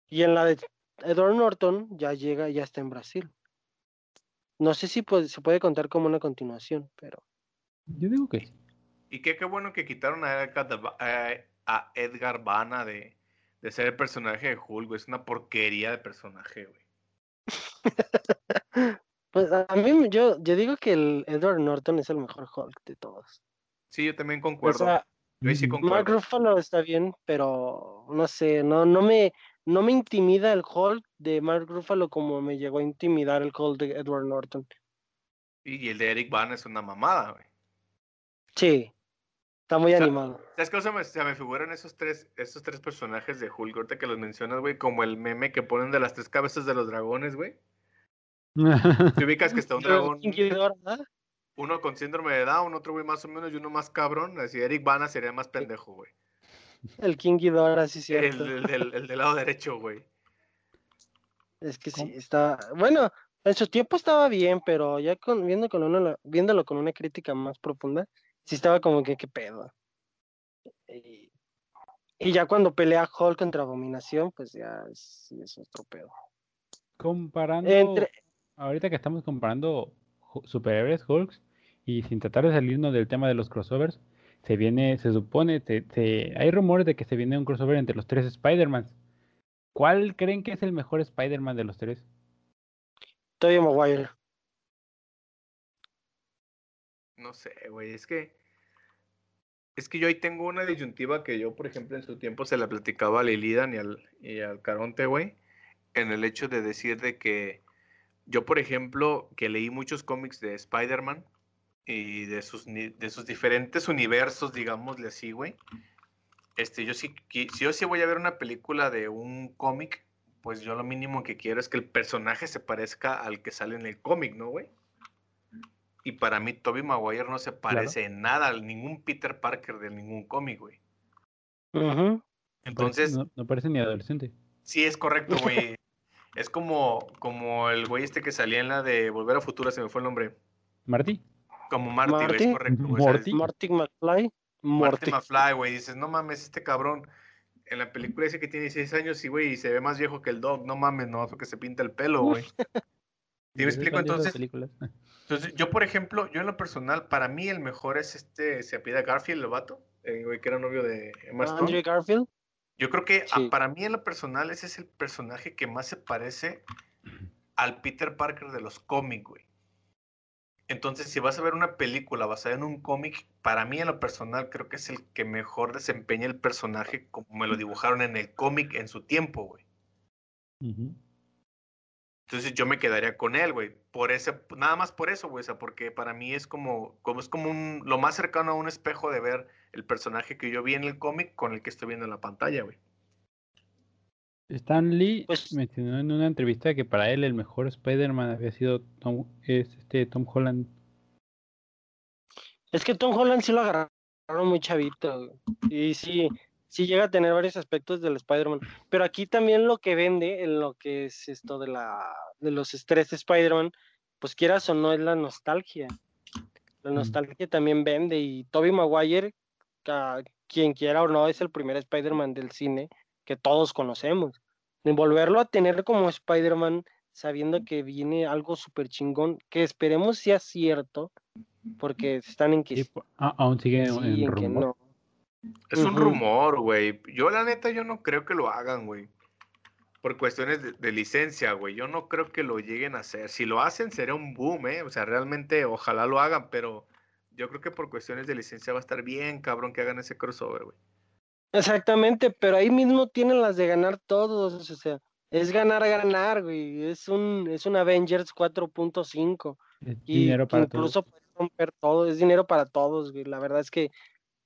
Y en la de Edward Norton ya llega, ya está en Brasil. No sé si puede- se puede contar como una continuación, pero. Yo digo que sí. Y qué, qué bueno que quitaron a Edgar, a- Edgar Bana de, de ser el personaje de Hulk, güey. Es una porquería de personaje, güey. Pues a mí, yo, yo digo que el Edward Norton es el mejor Hulk de todos. Sí, yo también O concuerdo. sea, yo ahí sí Ujú. concuerdo. Mark Ruffalo está bien, pero no sé, no, no me, no me intimida el Hulk de Mark Ruffalo como me llegó a intimidar el Hulk de Edward Norton. Y el de Eric Bana es una mamada, güey. Sí, está muy O sea, animado. ¿Sabes qué? O sea, me, se me figuran esos tres, esos tres personajes de Hulk, ahorita que los mencionas, güey, como el meme que ponen de las tres cabezas de los dragones, güey. Te ubicas que está un dragón, uno con síndrome de Down, otro güey más o menos y uno más cabrón. Así Eric Bana sería más pendejo, güey. El King Ghidorah, sí, El, cierto. el del, el del lado derecho, güey. Es que sí, está. Bueno, en su tiempo estaba bien, pero ya con, viendo con una, viéndolo con una crítica más profunda, sí estaba como que, qué pedo. Y, y ya cuando pelea Hulk contra Abominación, pues ya es, sí es otro pedo. Comparando, Entre, ahorita que estamos comparando superhéroes, Hulks, y sin tratar de salirnos del tema de los crossovers, se viene, se supone, se- se- hay rumores de que se viene un crossover entre los tres Spider-Man. ¿Cuál creen que es el mejor Spider-Man de los tres? Tobey Maguire. No sé, güey, es que. Es que yo ahí tengo una disyuntiva que yo, por ejemplo, en su tiempo se la platicaba a Lilidan y al, y al Caronte, güey, en el hecho de decir de que yo, por ejemplo, que leí muchos cómics de Spider-Man y de sus, de sus diferentes universos, digámosle así, güey. Este, yo sí, qui- si yo sí voy a ver una película de un cómic, pues yo lo mínimo que quiero es que el personaje se parezca al que sale en el cómic, ¿no, güey? Y para mí, Tobey Maguire no se parece en nada a ningún Peter Parker de ningún cómic, güey. Parece- Entonces, no, no parece ni adolescente. sí es correcto, güey. es como, como el güey este que salía en la de Volver a Futuro, se me fue el nombre. Marty, Como Marty, güey, Marty. es correcto, Morty. Marty McFly. Marty Morty. McFly, güey. Dices, no mames, este cabrón. En la película dice que tiene 16 años y, güey, y se ve más viejo que el dog. No mames, no, porque se pinta el pelo, güey. ¿Sí me ¿de explico? Entonces, películas? entonces, yo, por ejemplo, yo en lo personal, para mí el mejor es este, se apellida Garfield, el vato, el güey que era novio de Emma Stone. Andrew Garfield. Yo creo que ah, para mí en lo personal ese es el personaje que más se parece al Peter Parker de los cómics, güey. Entonces, si vas a ver una película basada en un cómic, para mí en lo personal creo que es el que mejor desempeña el personaje como me lo dibujaron en el cómic en su tiempo, güey. Entonces yo me quedaría con él, güey. Por ese, nada más por eso, güey. O sea, porque para mí es como, como es como un, lo más cercano a un espejo de ver el personaje que yo vi en el cómic con el que estoy viendo en la pantalla, güey. Stan Lee Pues- mencionó en una entrevista que para él el mejor Spider-Man había sido Tom, es este Tom Holland. Es que Tom Holland sí lo agarraron muy chavito. güey. Y sí, sí llega a tener varios aspectos del Spider-Man. Pero aquí también lo que vende en lo que es esto de la de los estrés de Spider-Man, pues quieras o no, es la nostalgia. La Mm. nostalgia también vende. Y Tobey Maguire, ca- quien quiera o no, es el primer Spider-Man del cine que todos conocemos. Volverlo a tener como Spider-Man, sabiendo que viene algo súper chingón, que esperemos sea cierto, porque están en que Sí, ah, aún sigue sí, en en que no. Es un rumor, güey. Yo la neta, yo no creo que lo hagan, güey. Por cuestiones de, de licencia, güey. Yo no creo que lo lleguen a hacer. Si lo hacen, sería un boom, ¿eh? O sea, realmente, ojalá lo hagan, pero yo creo que por cuestiones de licencia va a estar bien, cabrón, que hagan ese crossover, güey. Exactamente, pero ahí mismo tienen las de ganar todos, o sea, es ganar, ganar, güey. Es un, es un Avengers 4.5 Es y dinero para incluso todos. puede romper todo, es dinero para todos, güey. La verdad es que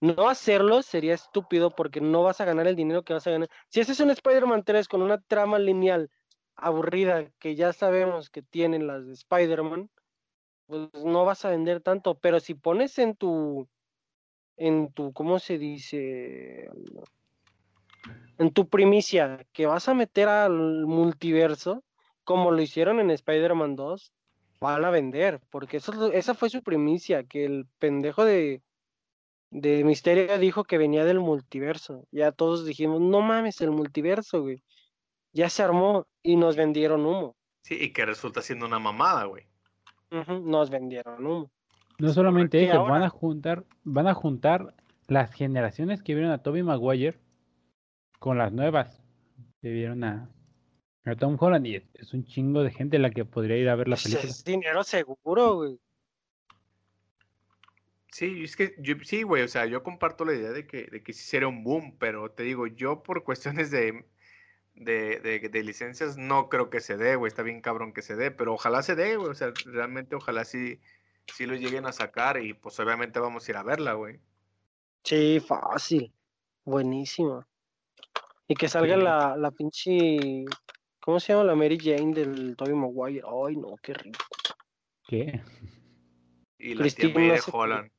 no hacerlo sería estúpido porque no vas a ganar el dinero que vas a ganar. Si ese es un Spider-Man 3 con una trama lineal aburrida que ya sabemos que tienen las de Spider-Man, pues no vas a vender tanto, pero si pones en tu, en tu, ¿cómo se dice? En tu primicia que vas a meter al multiverso, como lo hicieron en Spider-Man 2, van a vender, porque eso, esa fue su primicia, que el pendejo de, de Misterio dijo que venía del multiverso. Ya todos dijimos, no mames, el multiverso, güey. Ya se armó y nos vendieron humo. Sí, y que resulta siendo una mamada, güey. Nos vendieron humo. No solamente eso, van a juntar, van a juntar las generaciones que vieron a Tobey Maguire con las nuevas que vieron a, a Tom Holland y es, es un chingo de gente la que podría ir a ver la Pues película. es dinero seguro, güey. Sí, es que yo, sí, güey, o sea, yo comparto la idea de que, de que sí sería un boom, pero te digo, yo por cuestiones de, de, de, de licencias no creo que se dé, güey, está bien cabrón que se dé, pero ojalá se dé, güey, o sea, realmente ojalá sí, sí lo lleguen a sacar y pues obviamente vamos a ir a verla, güey. Sí, fácil. Buenísimo. Y que salga Sí. la, la pinche. ¿Cómo se llama la Mary Jane del Tobey Maguire? Ay, no, qué rico. ¿Qué? Y la tía May de. Holland,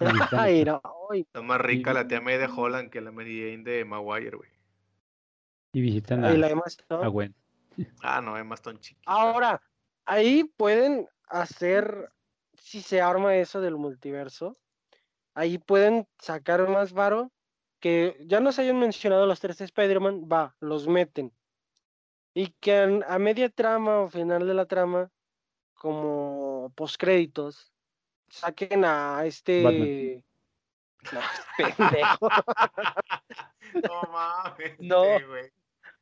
Ay, está. no, ay, está más rica Y- la tía May de Holland que la Mary Jane de Maguire, güey. Y visitan ay, la a, Emma Stone. a Gwen. Ah, no, es más tan chiquita. Ahora, ahí pueden hacer, si se arma eso del multiverso, ahí pueden sacar más varo que ya nos hayan mencionado los tres Spider-Man, va, los meten. Y que a, media trama o final de la trama, como postcréditos, saquen a este... No, pendejo. no mames. No.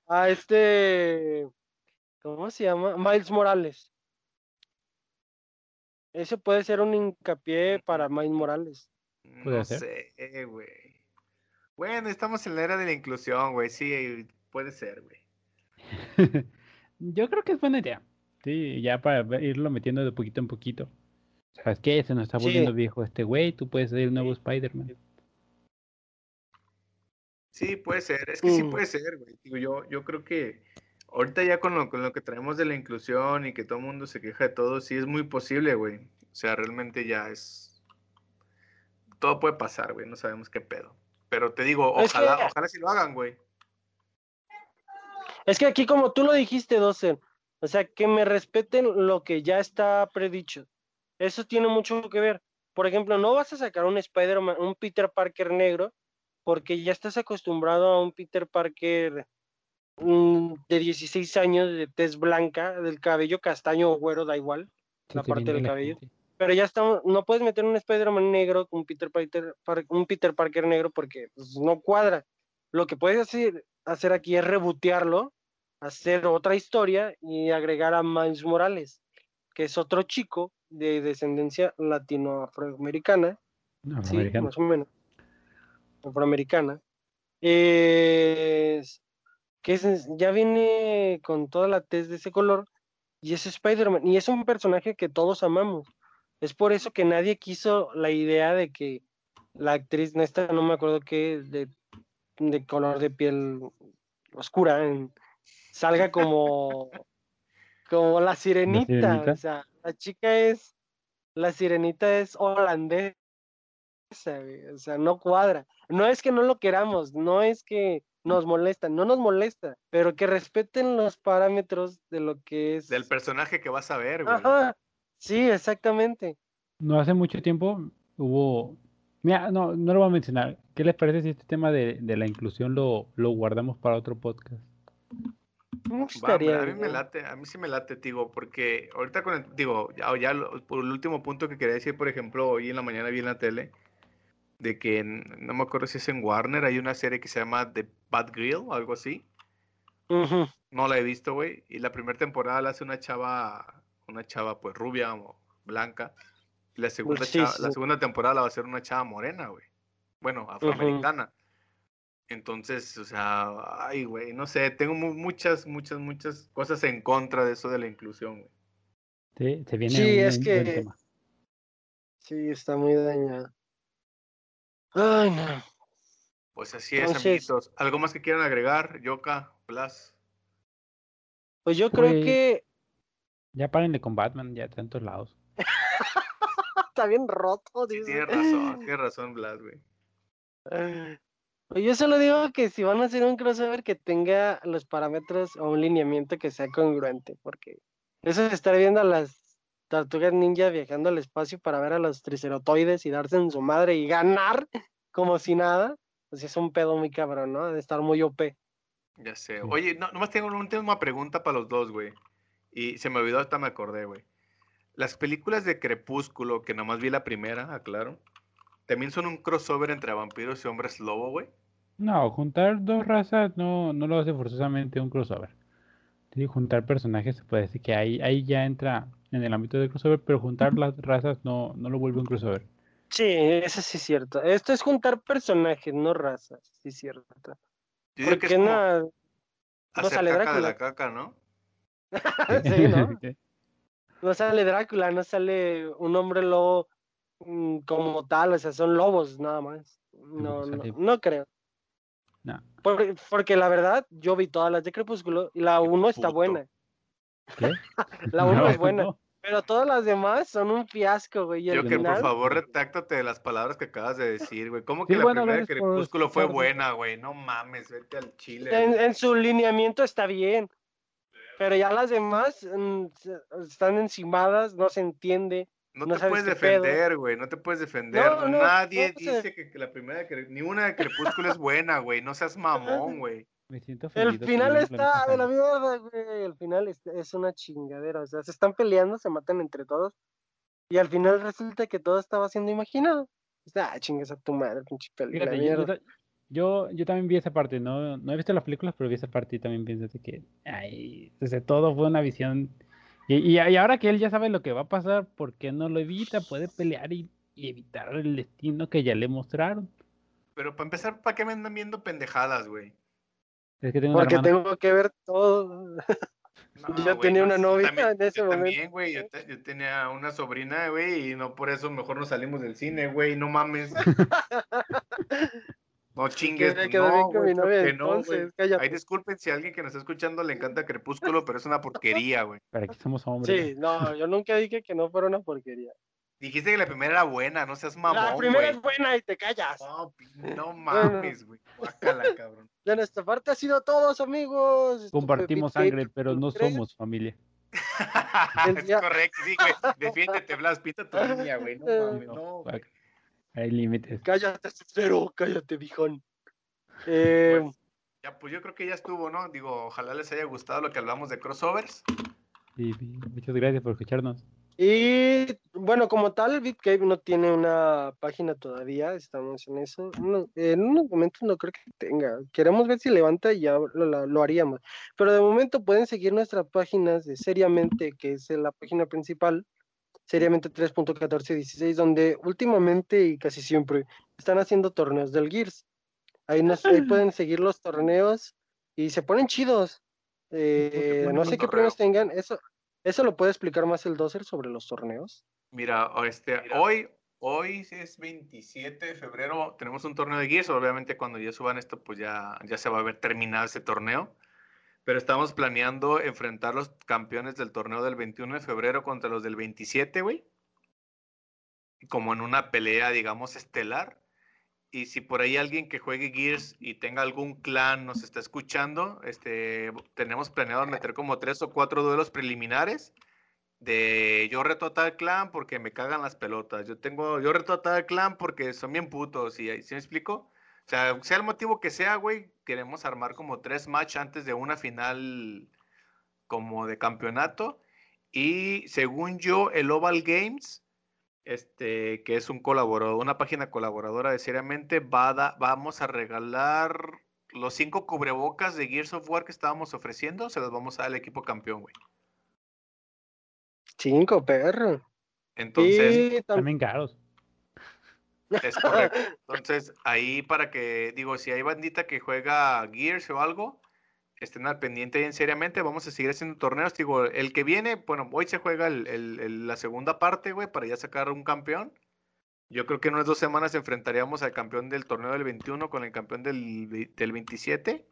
A este. ¿Cómo se llama? Miles Morales. Ese puede ser un hincapié para Miles Morales. no sé, güey. Bueno, estamos en la era de la inclusión, güey. Sí, puede ser, güey. Yo creo que es buena idea. Sí, ya para irlo metiendo de poquito en poquito. ¿Sabes qué? Se nos está volviendo viejo este güey, tú puedes ser el nuevo Spider-Man. Sí, puede ser, es que sí mm. puede ser, güey. Digo, yo, yo creo que ahorita ya con lo, con lo que traemos de la inclusión y que todo el mundo se queja de todo, sí es muy posible, güey. O sea, realmente ya es... Todo puede pasar, güey, no sabemos qué pedo. Pero te digo, ojalá, ojalá sí lo hagan, güey. Es que aquí como tú lo dijiste, Dosen, o sea, que me respeten lo que ya está predicho. Eso tiene mucho que ver. Por ejemplo, no vas a sacar un Spider-Man, un Peter Parker negro, porque ya estás acostumbrado a un Peter Parker mm, de 16 años, de tez blanca, del cabello castaño o güero, da igual, la parte del cabello. Pero ya estamos, no puedes meter un Spider-Man negro con Peter, Peter, un Peter Parker negro porque pues, no cuadra. Lo que puedes hacer, hacer aquí es rebotearlo, hacer otra historia y agregar a Miles Morales, que es otro chico de descendencia latinoafroamericana, sí, más o menos, afroamericana, que ya viene con toda la tez de ese color y es Spider-Man y es un personaje que todos amamos. Es por eso que nadie quiso la idea de que la actriz, no, esta, no me acuerdo qué, de, de color de piel oscura, salga como como la sirenita, O sea, la chica es, la sirenita es holandesa, o sea, no cuadra. No es que no lo queramos, no es que nos molesta, no nos molesta, pero que respeten los parámetros de lo que es. Del personaje que vas a ver, güey. Ajá, sí, exactamente. No hace mucho tiempo hubo. Mira, no, no lo voy a mencionar. ¿Qué les parece si este tema de, de la inclusión lo, lo guardamos para otro podcast? A mí me late, a mí sí me late, digo, porque ahorita con el, digo, ya, ya por el último punto que quería decir, por ejemplo, hoy en la mañana vi en la tele de que no me acuerdo si es en Warner, hay una serie que se llama The Bad Grill o algo así. No la he visto, güey. Y la primera temporada la hace una chava, una chava pues rubia o blanca. Y la segunda, la segunda temporada la va a hacer una chava morena, güey. Bueno, afroamericana. Entonces, o sea, ay, güey, no sé, tengo muchas, muchas, muchas cosas en contra de eso de la inclusión, güey. Sí, se viene sí, es que... Sí, está muy dañado. Ay, no. Pues así es, amiguitos. ¿Algo más que quieran agregar, Yoka, Plus? Pues yo creo pues que... Ya párenle con Batman, ya de tantos lados. está bien roto, dice. Tienes razón, tienes razón, Blas, güey. Yo solo digo que si van a hacer un crossover que tenga los parámetros o un lineamiento que sea congruente, porque eso es estar viendo a las tortugas ninja viajando al espacio para ver a los triceratoides y darse en su madre y ganar como si nada, pues es un pedo muy cabrón, ¿no? De estar muy OP. Ya sé. Oye, no, nomás tengo una última pregunta para los dos, güey. Y se me olvidó, hasta me acordé, güey. Las películas de Crepúsculo, que nomás vi la primera, aclaro, ¿también son un crossover entre vampiros y hombres lobo, güey? No, juntar dos razas no, no lo hace forzosamente un crossover. Sí, juntar personajes se puede decir que ahí, ahí ya entra en el ámbito del crossover, pero juntar las razas no, no lo vuelve un crossover. Sí, eso sí es cierto. Esto es juntar personajes, no razas, sí es cierto. Porque no, no sale Drácula. de la caca, ¿no? sí, ¿no? no sale Drácula, no sale un hombre lobo como tal, o sea, son lobos nada más. No, no, no creo. Porque, la verdad, yo vi todas las de Crepúsculo y la 1 está buena. ¿Qué? la 1 es buena. Pero todas las demás son un fiasco, güey. Yo que por favor retáctate de las palabras que acabas de decir, güey. ¿Cómo que la primera de Crepúsculo fue buena, güey? No mames, vete al chile. En, su lineamiento está bien. Pero ya las demás mm, están encimadas, no se entiende. No, no te puedes defender, güey. No te puedes defender. No, no, Nadie dice que, que la primera, de ni una de Crepúsculo es buena, güey. No seas mamón, güey. Me siento El ofendido final el está de la mierda, güey. El final es, es una chingadera. O sea, se están peleando, se matan entre todos. Y al final resulta que todo estaba siendo imaginado. O sea, ah, chingas a tu madre, pinche película yo, yo también vi esa parte, no, no he visto las películas, pero vi esa parte y también pienso que, ay, desde todo fue una visión. Y, y, y ahora que él ya sabe lo que va a pasar, ¿por qué no lo evita? Puede pelear y, y evitar el destino que ya le mostraron. Pero para empezar, ¿para qué me andan viendo pendejadas, güey? Es que tengo una Porque tengo que ver todo. Yo güey, tenía una novia también- en ese yo momento. También, güey. Yo, te- yo tenía una sobrina, güey, y no por eso mejor nos salimos del cine, güey. No mames. No chingues. Pues, quedar no, bien con güey, mi creo novia que no, güey. Ay, disculpen si a alguien que nos está escuchando le encanta Crepúsculo, pero es una porquería, güey. Para que somos hombres. Sí, no, yo nunca dije que no fuera una porquería. Dijiste que la primera era buena, no seas mamón, La primera güey. es buena y te callas. No, no mames, güey. Guácala, cabrón. De nuestra parte ha sido todos, amigos. Compartimos sangre, pero no 3. somos familia. es correcto, sí, güey. Defiéndete, Blas, pita tu línea, güey. No mames, No, no. güey. Hay límites. Cállate, cero, cállate, bijón. Eh, Pues, ya, pues yo creo que ya estuvo, ¿no? Digo, ojalá les haya gustado lo que hablamos de crossovers. Sí, sí, muchas gracias por escucharnos. y bueno, como tal, BitCave no tiene una página todavía, estamos en eso. No, en unos momentos no creo que tenga. Queremos ver si levanta y ya lo, lo- lo haríamos. Pero de momento pueden seguir nuestras páginas de Seriamente, que es la página principal, Seriamente 3.1416, donde últimamente y casi siempre están haciendo torneos del Gears. Ahí, nos, ahí pueden seguir los torneos y se ponen chidos. Eh, no sé qué premios tengan. Eso, eso lo puede explicar más el doser sobre los torneos. Mira, este, hoy, hoy es 27 de febrero, tenemos un torneo de Gears. Obviamente, cuando ya suban esto, pues ya, ya se va a haber terminado ese torneo. Pero estamos planeando enfrentar los campeones del torneo del 21 de febrero contra los del 27, güey. Como en una pelea, digamos, estelar. Y si por ahí alguien que juegue Gears y tenga algún clan nos está escuchando, este, tenemos planeado meter como tres o cuatro duelos preliminares de yo reto a tal clan porque me cagan las pelotas. Yo tengo, yo reto a tal clan porque son bien putos. ¿Y ¿sí me explico? O sea, sea el motivo que sea, güey, queremos armar como tres match antes de una final como de campeonato. Y según yo, el Oval Games, este, que es un colaborador, una página colaboradora de Seriamente, va a da- vamos a regalar los cinco cubrebocas de Gears of War que estábamos ofreciendo, se los vamos a dar al equipo campeón, güey. Cinco, perro. Entonces, y tam- También caros. Es correcto. Entonces, ahí para que, digo, si hay bandita que juega Gears o algo, estén al pendiente bien seriamente. Vamos a seguir haciendo torneos. Digo, el que viene, bueno, hoy se juega el- el- el- la segunda parte, güey, para ya sacar un campeón. Yo creo que en unas dos semanas enfrentaríamos al campeón del torneo del 21 con el campeón del, del 27.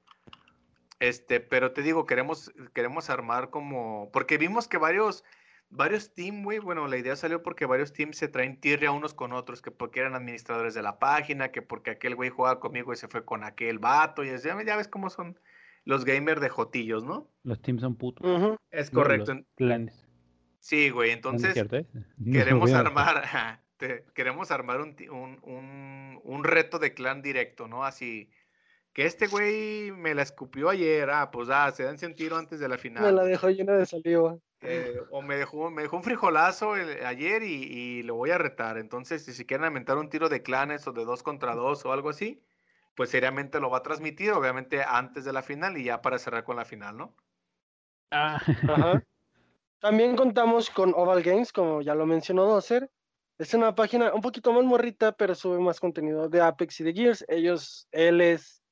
Este, pero te digo, queremos, queremos armar como, porque vimos que varios, varios teams, güey, bueno, la idea salió porque varios teams se traen tirria unos con otros, que porque eran administradores de la página, que porque aquel güey jugaba conmigo y se fue con aquel vato, y es- ya, ya ves cómo son los gamers de jotillos, ¿no? Los teams son putos. Es correcto. los Clanes. Sí, güey, es entonces cierto, ¿eh? No queremos armar, te- queremos armar un, un, un, un reto de clan directo, ¿no? Así, que este güey me la escupió ayer, ah, pues ah, se dan un tiro antes de la final. Me la dejó llena de saliva. Eh, o me dejó, me dejó un frijolazo el- ayer y, y lo voy a retar. Entonces, si, quieren aumentar un tiro de clanes o de dos contra dos o algo así, pues seriamente lo va a transmitir, obviamente antes de la final y ya para cerrar con la final, ¿no? Ah, Ajá. También contamos con Oval Games, como ya lo mencionó Dozer. Es una página un poquito más morrita, pero sube más contenido de Apex y de Gears. Ellos, él es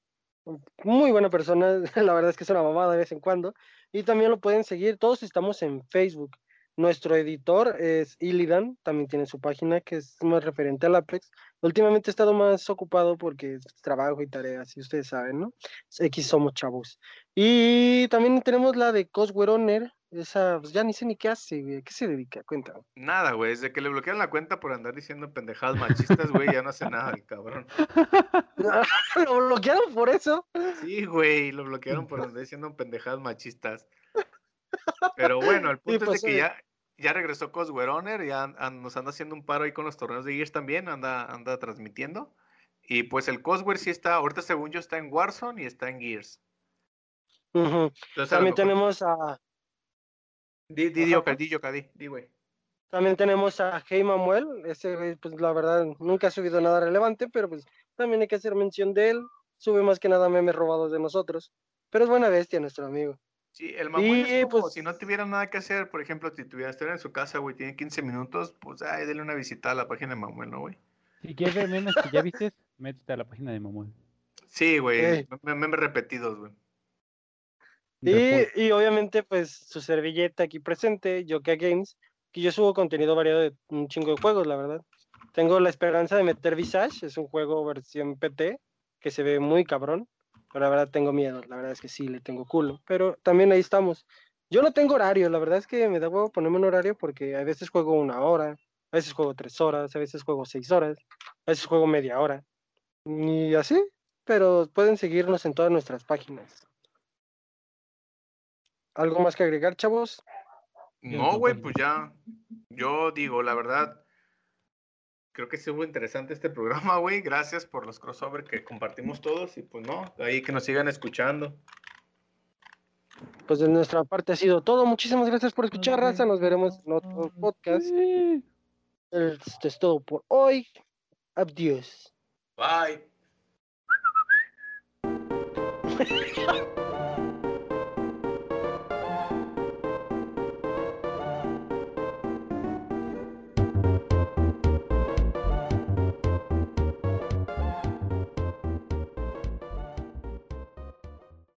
muy buena persona, la verdad es que es una mamada de vez en cuando. Y también lo pueden seguir, todos estamos en Facebook. Nuestro editor es Illidan, también tiene su página que es más referente al Apex. Últimamente he estado más ocupado porque trabajo y tareas, y ustedes saben, ¿no? X somos chavos. Y también tenemos la de Cosware Owner, esa, pues ya ni sé ni qué hace, güey. ¿A qué se dedica? Cuéntame. Nada, güey, desde que le bloquearon la cuenta por andar diciendo pendejadas machistas, güey, ya no hace nada el cabrón. ¿Lo bloquearon por eso? Sí, güey, lo bloquearon por andar diciendo pendejadas machistas. Pero bueno, el punto pues, es de que eh, ya, ya regresó Cosware Owner, ya an- an- nos anda haciendo un paro ahí con los torneos de Gears también, anda, anda transmitiendo. Y pues el Cosware sí está, ahorita según yo está en Warzone y está en Gears. Entonces, También tenemos a Di, di, Ajá. di, Oca, di, di, di, güey. también tenemos a Hey Mamuel, ese güey, pues la verdad nunca ha subido nada relevante, pero pues también hay que hacer mención de él. Sube más que nada memes robados de nosotros. Pero es buena bestia nuestro amigo. Sí, el Mamuel Y, es como pues- si no tuviera nada que hacer, por ejemplo, si tuviera estuviera en su casa, güey, tiene 15 minutos, pues ay, dele una visita a la página de Mamuel, ¿no, güey? Si quieres ver memes que ya viste, métete a la página de Mamuel. Sí, güey, Ey. me- memes repetidos, güey. Y, obviamente, pues su servilleta aquí presente, Yoka Games, que yo subo contenido variado de un chingo de juegos, la verdad. Tengo la esperanza de meter Visage, es un juego versión PT, que se ve muy cabrón, pero la verdad tengo miedo, la verdad es que sí, le tengo culo, pero también ahí estamos. Yo no tengo horario, la verdad es que me da huevo ponerme un horario porque a veces juego una hora, a veces juego tres horas, a veces juego seis horas, a veces juego media hora, y así, pero pueden seguirnos en todas nuestras páginas. ¿Algo más que agregar, chavos? No, güey, pues ya. Yo digo, la verdad, creo que estuvo interesante este programa, güey. Gracias por los crossover que compartimos todos y pues no, ahí que nos sigan escuchando. Pues de nuestra parte ha sido todo. Muchísimas gracias por escuchar, raza. Nos veremos en otro podcast. Esto es todo por hoy. Adiós. Bye.